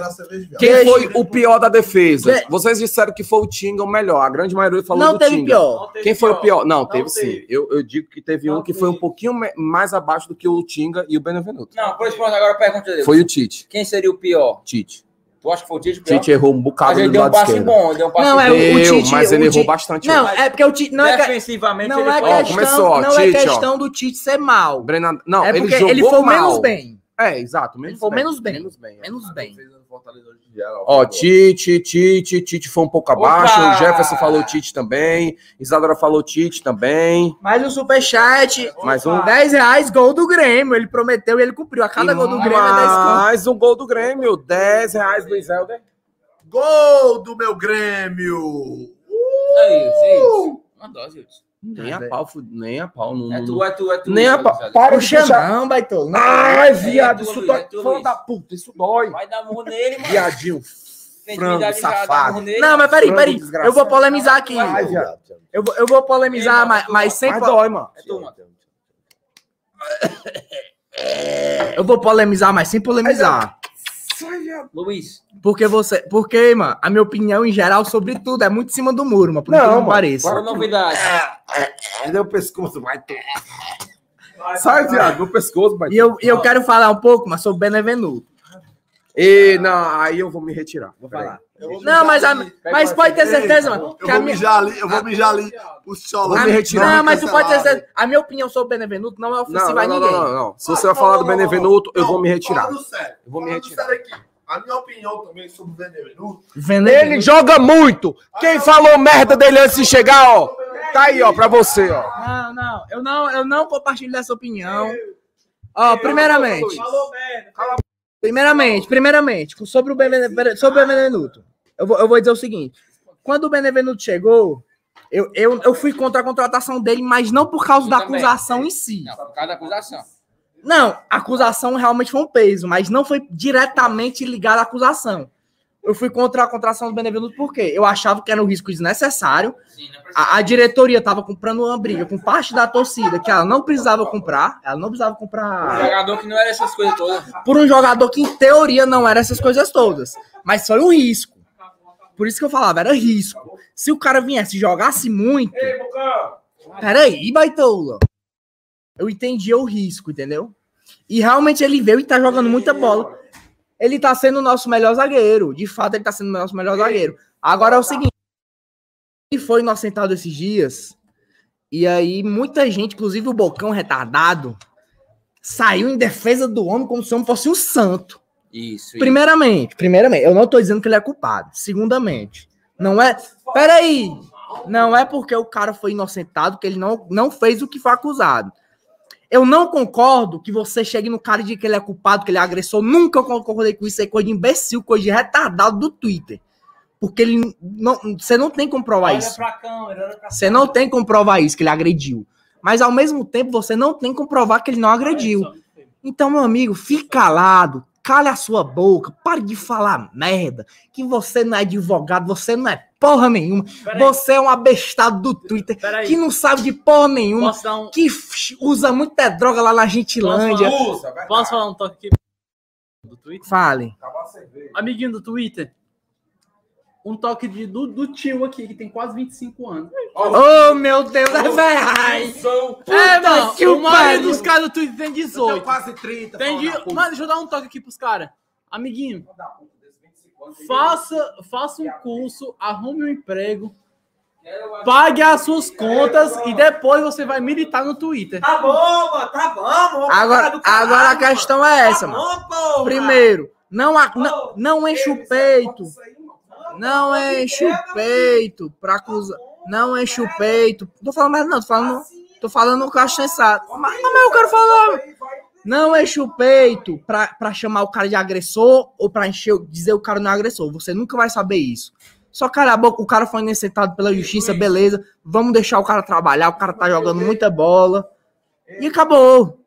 Quem foi o pior da defesa? De- Vocês disseram que foi o Tinga o melhor. A grande maioria falou não do teve Tinga. pior. Quem foi o pior? Não, teve teve. sim. Eu, eu digo que teve um que foi um pouquinho mais abaixo do que o Tinga e o Benevenuto. Não, pois pronto, agora pergunta dele. Foi o Tite. Quem seria o pior? Tite. Tu acha que foi o Tite o pior? Tite errou um bocado Mas ele do deu um lado passe esquerdo. bom, ele deu um passe Não, é bom. o Deu, Tite- mas o ele errou Tite- bastante. Não, hoje. é porque o Tite. Não é, Defensivamente, não ele é questão, começou, ó, não Tite, é ó. questão do Tite ser mal. Brennan... Não, é ele porque jogou ele foi mal. menos bem. É, exato. Menos foi bem. menos bem. Menos bem. Menos bem. Ó, Tite, Tite, Tite foi um pouco abaixo. Opa! O Jefferson falou Tite também. Isadora falou Tite também. Mais um superchat. Mais um. 10 reais, gol do Grêmio. Ele prometeu e ele cumpriu. A cada E gol do Grêmio é 10 conto. Mais um gol do Grêmio. 10 reais, Luiz Helder. Gol do meu Grêmio! Aí, Zilson. Uma dose, Zilson. Nem a pau, fu- nem a pau. Não, É tu, é tu, é tu. Nem a pau. Para não, baitolo. Não. Ai, viado, É tu, isso dói. é Luiz. da puta, isso dói. Vai dar murro nele, mano. Viadinho. Frango, safado. Não, mas peraí, peraí. Eu vou polemizar aqui. Eu vou, eu vou polemizar, Ei, mas, mano, mas sem. Mas dói, mano. É tu, mano. Eu vou polemizar, mas sem polemizar. Luiz. Porque você. Porque, mano, a minha opinião em geral sobre tudo é muito em cima do muro, mano. Por Não, não, pareça. Qual a novidade? É, deu o pescoço, vai ter. Sai, viado, meu pescoço, vai E eu, e eu quero falar um pouco, mas sobre Benevenuto. E não, aí eu vou me retirar. Vou falar. Não, mas, a- mas pode ter certeza, mano. Eu vou mijar ali, eu vou mijar ali. O. Vou me retirar. Não, mas tu pode ter certeza. A minha opinião sobre Benevenuto não é Não, ofensiva não, a não, ninguém. não, não, não. Se você vai falar do Benevenuto, eu vou me retirar. Eu vou me retirar. sério aqui. A minha opinião também sobre o Benevenuto. Ele joga muito. Quem falou merda dele antes de chegar, ó. Tá aí, ó, pra você, ó. Não, não, eu não, eu não compartilho dessa opinião. Ó, primeiramente, primeiramente, primeiramente, o sobre o Benevenuto. Eu vou, eu vou dizer o seguinte: quando o Benevenuto chegou, eu, eu, eu fui contra a contratação dele, mas não por causa Eu da também. acusação em si. Não, por causa da acusação. Não, a acusação realmente foi um peso, mas não foi diretamente ligado à acusação. Eu fui contra a contratação do Benevenuto porque eu achava que era um risco desnecessário. Sim, precisa. A, a diretoria estava comprando uma briga com parte da torcida que ela não precisava comprar. Ela não precisava Um comprar jogador que não era essas coisas todas. por um jogador que, em teoria, não era essas coisas todas. Mas foi um risco. Por isso que eu falava, era risco. Se o cara viesse e jogasse muito. Ei. Peraí, baitola. Eu entendia o risco, entendeu? E realmente ele veio e tá jogando muita bola. Ele tá sendo o nosso melhor zagueiro. De fato, ele tá sendo o nosso melhor zagueiro. Agora é o seguinte: ele foi inocentado esses dias. E aí, muita gente, inclusive o Bocão retardado, saiu em defesa do homem como se o homem fosse um santo. Isso, isso. Primeiramente, primeiramente, eu não tô dizendo que ele é culpado. Segundamente, não é. Peraí! Não é porque o cara foi inocentado que ele não, não fez o que foi acusado. Eu não concordo que você chegue no cara e diga que ele é culpado, que ele é agressor. Nunca concordei com isso. É coisa de imbecil, coisa de retardado do Twitter. Porque ele não, você não tem como provar Olha isso. pra câmera, olha pra Você não tem como provar isso, que ele agrediu. Mas ao mesmo tempo, você não tem como provar que ele não agrediu. Então, meu amigo, fique calado, cale a sua boca, pare de falar merda, que você não é advogado, você não é porra nenhuma, você é um abestado do Twitter, que não sabe de porra nenhuma, Posso um, que usa muita droga lá na Gentilândia. posso falar um toque aqui do Twitter? Fale. Amiguinho do Twitter. Um toque de, do, do tio aqui, que tem quase 25 anos. Oh, meu Deus, é verdade. É, mano, que o pariu. dos caras do Twitter tem 18. quase 30. Tem de... Mano, deixa eu dar um toque aqui pros caras. Amiguinho, faça, faça um curso, arrume um emprego, pague as suas contas e depois você vai militar no Twitter. Tá bom, mano, tá bom, mano. Agora, agora a questão é essa, mano. Tá bom, porra. Primeiro, não, a- não, não enche o peito. Não enche o peito pra acusar. Não enche o peito. Tô falando mais não, tô falando, tô falando o que eu acho sensato. Mas, mas eu quero falar. Não enche o peito pra, pra chamar o cara de agressor ou pra encher, dizer o cara não é agressor. Você nunca vai saber isso. Só cara a boca, o cara foi inocentado pela justiça, beleza. Vamos deixar o cara trabalhar, o cara tá jogando muita bola. E acabou.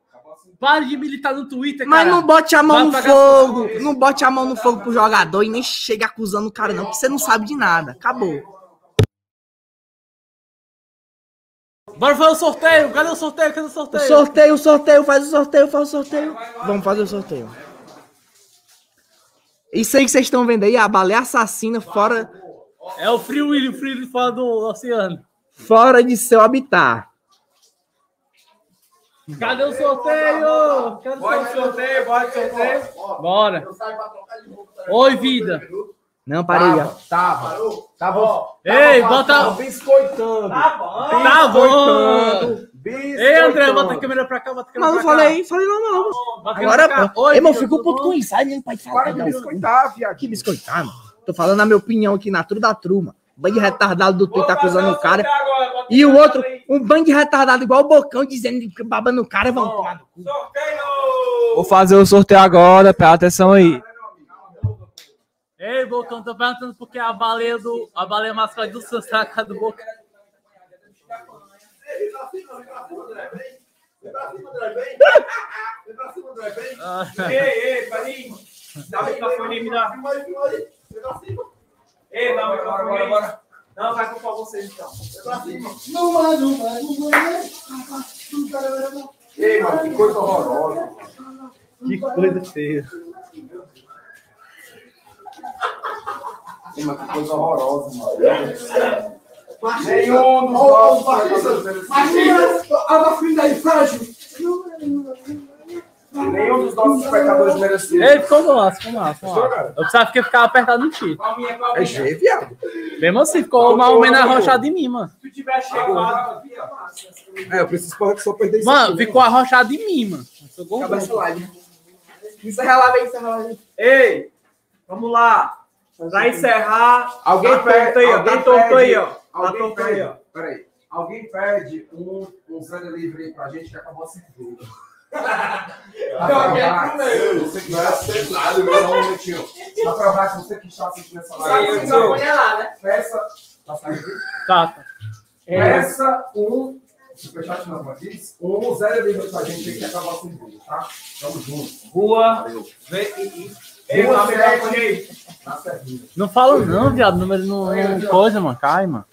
Pare de militar no Twitter, Mas cara. não bote a mão Vai no fogo. Não bote a mão no fogo pro jogador e nem chega acusando o cara, não, porque você não sabe de nada. Acabou. Bora fazer o sorteio. Cadê o sorteio? Cadê o O sorteio? sorteio, o sorteio, faz o sorteio, faz o sorteio. Vamos fazer o sorteio. Isso aí que vocês estão vendo aí, a baleia assassina fora, É o Free Willy, o Free Willy fora do oceano. fora de seu habitat. Cadê o sorteio? Cadê o sorteio? bora sorteio. Bora. Oi, vida. Não, parei já. Tava. Tava. Ei, bota. Biscoitando. Tá bom. Tá bom. Ei, André, bota a câmera pra cá, bota a câmera Não, não pra cá. falei, falei não, não. Câmera Agora, pô. Oi, Ei, mano, vida, fico puto com isso. Aí não pode falar. Para de não. biscoitar, viado. Que biscoitar, mano. Tô falando a minha opinião aqui na tru da truma. Bando de retardado do Twitter acusando o cara. E o outro, um bando de retardado igual o Bocão, dizendo que babando o cara, vão tomar no cu. Vou fazer o sorteio agora, presta atenção aí. Ei, Bocão, tô perguntando porque a baleia do. A baleia mascote do seu saca do Bocão. Ei, ei, peraí. Dá o microfone aí, me dá. Ei, dá o microfone aí. Não, vai culpar vocês então. Ei, mano, que coisa horrorosa. que coisa feia. Ei, mano, que coisa horrorosa, mano. Nenhum dos nossos Nenhum dos nossos espectadores mereciam. Ei, ficou massa, ficou massa. ficou massa. Eu precisava que ficar apertado no tiro. É G, viado. Mesmo assim, ficou mal menos arrochado em mim, mano. Se tu tiver chegado, É, eu preciso correr que só perder isso. Mano, né, ficou arrochado em mim, mano. Gordão. essa live. Encerra a live aí, encerra a live. Ei, vamos lá. Pra encerrar, Alguém tá pede- torto aí, alguém Tá torto aí, ó. Tá Alguém torto aí, pede, ó. peraí. Alguém pede um, um Zé Delivery aí pra gente que acabou a cerveja. Você que está assistindo, um momentinho. Pra provar que você que está assistindo essa live. Peça. Tá saindo? Tá, tá. Peça um. Superchat não, mas diz. Um Zé Delivery pra gente aí que acabou a cerveja, tá? Tamo junto. Rua. E. O. Na cerveja. Não fala não, viado. Número não, não coisa, mano. Cai, mano.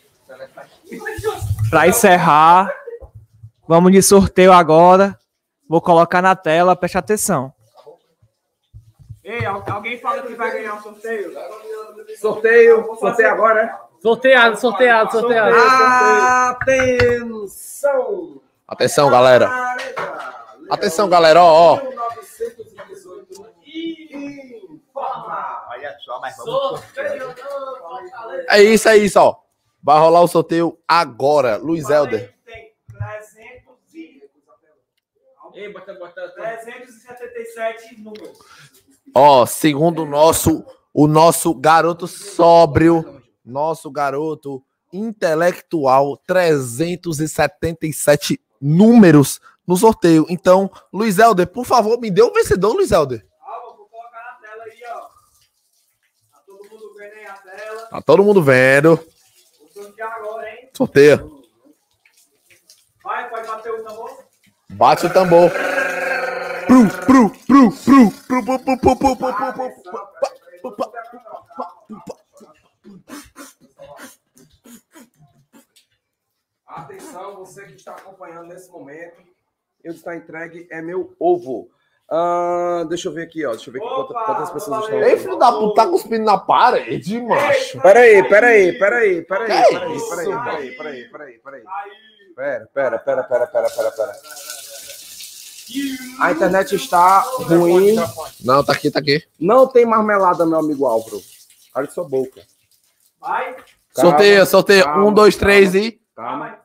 Pra encerrar, vamos de sorteio agora. Vou colocar na tela, preste atenção. Ei, al- alguém fala que vai ganhar o sorteio? Sorteio. Sorteio agora, né? Sorteado, sorteado, sorteado. Atenção! Atenção, galera. Atenção, galera, ó, ó. 1918 informa. Olha só, mas Sorteio. É isso, é isso, ó. Vai rolar o sorteio agora. Luiz Helder. Tem 300 e... Ei, bota, bota. 377 números. Ó, segundo o nosso, o nosso garoto sóbrio, nosso garoto intelectual, 377 números no sorteio. Então, Luiz Helder, por favor, me dê o vencedor, Luiz Helder. Vou colocar na tela aí, ó. Tá todo mundo vendo aí a tela. Tá todo mundo vendo. Vou sortear agora, hein? Sorteia. Vai, pode bater o tambor. Bate o tambor. Pru, pru, pru, pru, pru, pru, pru, pru, pru, pru, pru, pru, pru. Atenção, você que está acompanhando nesse momento. Eu está entregue, é meu ovo. Ah, deixa eu ver aqui, ó. Deixa eu ver aqui quantas, quantas pessoas estão. Ei, filho da puta, tá cuspindo na parede, macho. Peraí, peraí, peraí, peraí, peraí, peraí, peraí, peraí, peraí. Pera, pera, pera, pera, pera, pera, pera. A internet está ruim. Não, tá aqui, tá aqui. Não tem marmelada, meu amigo Álvaro. Olha sua boca. Vai. Calma, Sorteia, sorteia. calma, Um, dois, três e. Calma.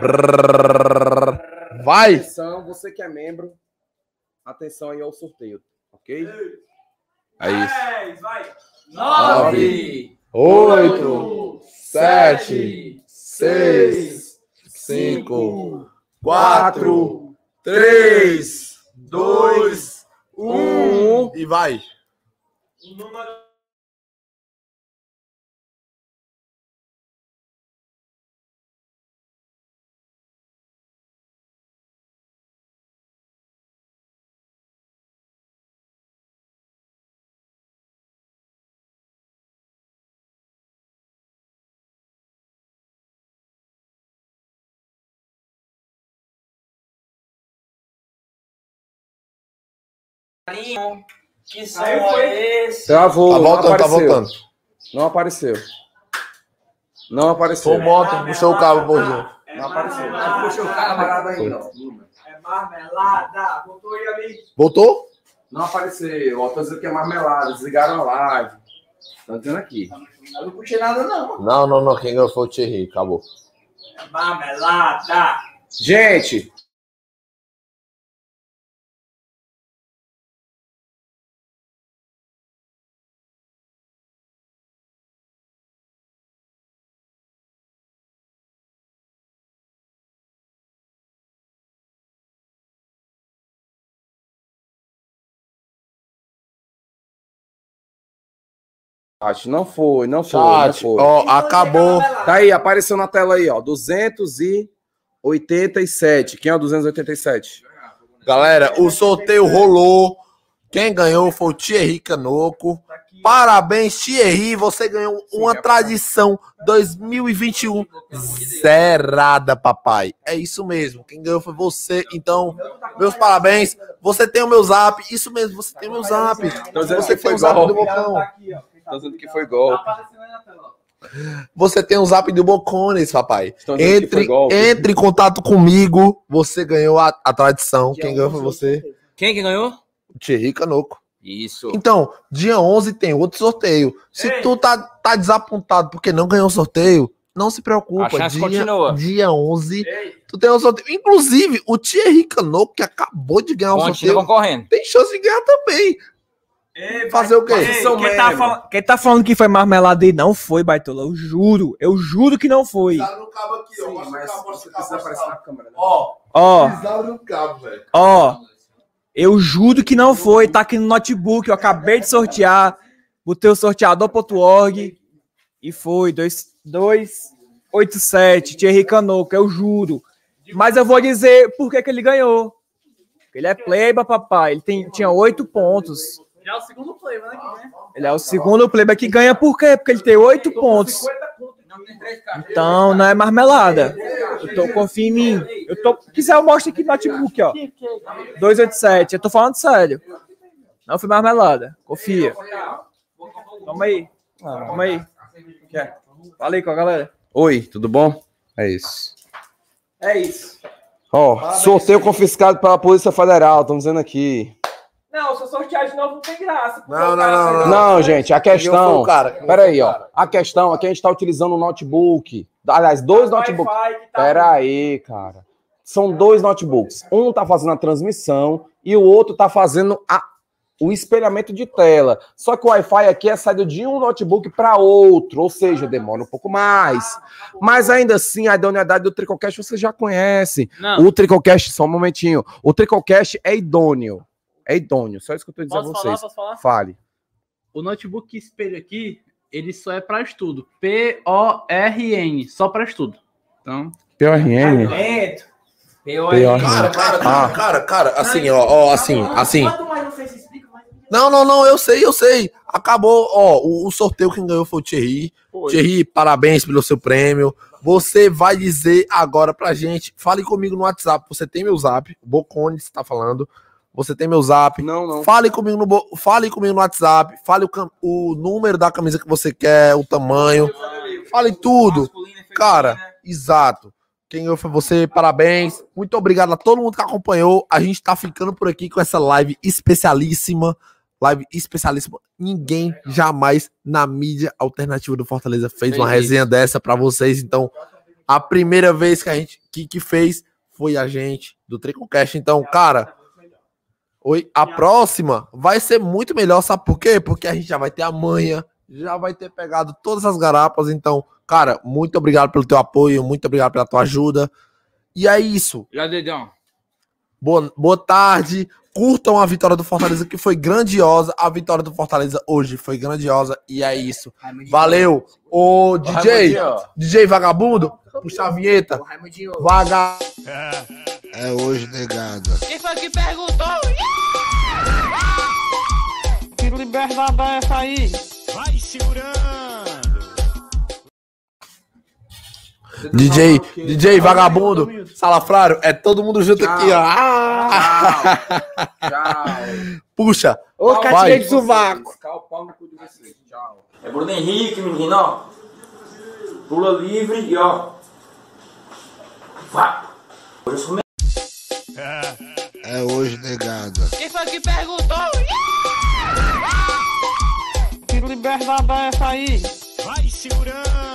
Brrr. Vai! Atenção, você que é membro. Atenção aí ao sorteio, ok? É isso. Dez, vai. Nove, oito, sete, seis, cinco, quatro, 3, 2, 1 e vai. O número. Que som Aí foi. é esse? Travou, Tá não voltando, tá apareceu. voltando. Não apareceu. Não apareceu. Foi moto, puxou o cabo, bonzinho. é Não apareceu. marmelada. Puxa o camarada aí, ó. É marmelada. Botou aí ali. Voltou? Não apareceu. Ó, tô dizendo que é marmelada. Desligaram a live. Tá dizendo aqui. Eu não puxei nada, não. Não, não, não. Quem ganhou foi o Thierry. Acabou. É marmelada. Gente, não foi, não foi, não Chat, foi. ó, acabou. Tá aí, apareceu na tela aí, ó. 287. Quem é o 287? Galera, o sorteio rolou. Quem ganhou foi o Thierry Canoco. Parabéns, Thierry. Você ganhou uma tradição 2021 zerada, papai. É isso mesmo. Quem ganhou foi você. Então, meus parabéns. Você tem o meu zap. Isso mesmo, você tem o meu zap. Dizendo Você que tem foi o zap do Bocão. Tô dizendo que foi gol. Você tem o zap do Bocones, papai. Estão Entre, golpe. entre em contato comigo. Você ganhou a, a tradição. Quem ganhou foi você. Quem que ganhou? O Thierry Canoco. Isso. Então, dia 11 tem outro sorteio. Se Ei. tu tá, tá desapontado porque não ganhou o sorteio, não se preocupa. A chance dia, continua. dia 11, Ei, tu tem um sorteio. Inclusive, o Thierry Canoco, que acabou de ganhar o Continua sorteio, concorrendo. tem chance de ganhar também. Ei, Fazer o quê? Ei, quem, tá falando, quem tá falando que foi marmelada aí não foi, Baitola. Eu juro. Eu juro que não foi. no cabo aqui, Sim, mas você precisa aparecer na câmera. né? Ó, Ó, pisaram no cabo, velho. ó. Eu juro que não foi. Tá aqui no notebook. Eu acabei de sortear. Botei o sorteador.org. E foi. 287. Thierry Canoco. Eu juro. Mas eu vou dizer por que, que ele ganhou. Ele é playba, papai. Ele tem, tinha oito pontos. Já é o segundo play, né? Ele é o segundo playba que ganha por quê? Porque ele tem oito pontos. Então, não é marmelada. Eu tô, confia em mim. Eu tô, se quiser, eu mostro aqui no notebook, ó. 287. Eu tô falando sério. Não foi marmelada. Confia. Toma aí. Toma aí. Quer? Fala aí com a galera. Oi, tudo bom? É isso. É isso. Ó, sorteio confiscado pela Polícia Federal, estão dizendo aqui. Não, se eu sortear de novo, não tem graça. Não, não, não, saiu- Não, gente, a questão. cara. Quem Pera foi aí, o ó. A questão, aqui a gente tá utilizando um notebook. Aliás, dois notebooks. Wi-Fi que tá- Pera aí, cara. São dois notebooks. Um tá fazendo a transmissão e o outro tá fazendo a- o espelhamento de tela. Só que o Wi-Fi aqui é saído de um notebook para outro, ou seja, demora um pouco mais. Mas ainda assim, a idoneidade do Tricocast você já conhece. Não, O Tricocast, só um momentinho. O Tricocast é idôneo. É idôneo. Só isso que eu tô dizendo posso a falar? vocês. Posso falar? Fale. O notebook que espelha aqui, ele só é para estudo. P-O-R-N, só para estudo. Então, PRN. Lento. Cara, cara, cara, cara, cara, assim, ó, ó, assim, assim. Não, não, não, eu sei, eu sei. Acabou, ó, o, o sorteio quem ganhou foi o Thierry. Thierry, parabéns pelo seu prêmio. Você vai dizer agora pra gente, fale comigo no WhatsApp. Você tem meu zap, o Bocone está falando. Você tem meu zap. Não, não. Fale comigo no, fale comigo no WhatsApp. Fale o, o número da camisa que você quer, o tamanho. Fale tudo. Cara, exato. Quem ganhou foi você, parabéns. Muito obrigado a todo mundo que acompanhou. A gente tá ficando por aqui com essa live especialíssima. Live especialíssima. Ninguém jamais na mídia alternativa do Fortaleza fez uma resenha dessa pra vocês. Então, a primeira vez que a gente que, que fez foi a gente do Tricocast. Então, cara, oi, a próxima vai ser muito melhor, sabe por quê? Porque a gente já vai ter a manha, já vai ter pegado todas as garapas. Então, cara, muito obrigado pelo teu apoio, muito obrigado pela tua ajuda. E é isso. Já, Dedão. Boa, boa tarde. Curtam a vitória do Fortaleza, que foi grandiosa. A vitória do Fortaleza hoje foi grandiosa. E é isso. Valeu. Ô, DJ, DJ Vagabundo, puxa a vinheta. Vaga. É hoje, negada. Quem foi que perguntou? Que liberdade é essa aí? Vai segurando. DJ, DJ Vagabundo, Salafrário, é todo mundo junto aqui, ó. Ah! Puxa. Ô, catinha de sovaco. É Bruno Henrique, menino, ó. Pula livre e ó. Vá. Hoje eu sou É hoje, negada. Quem foi que perguntou? Que liberdade é essa aí? Vai segurando.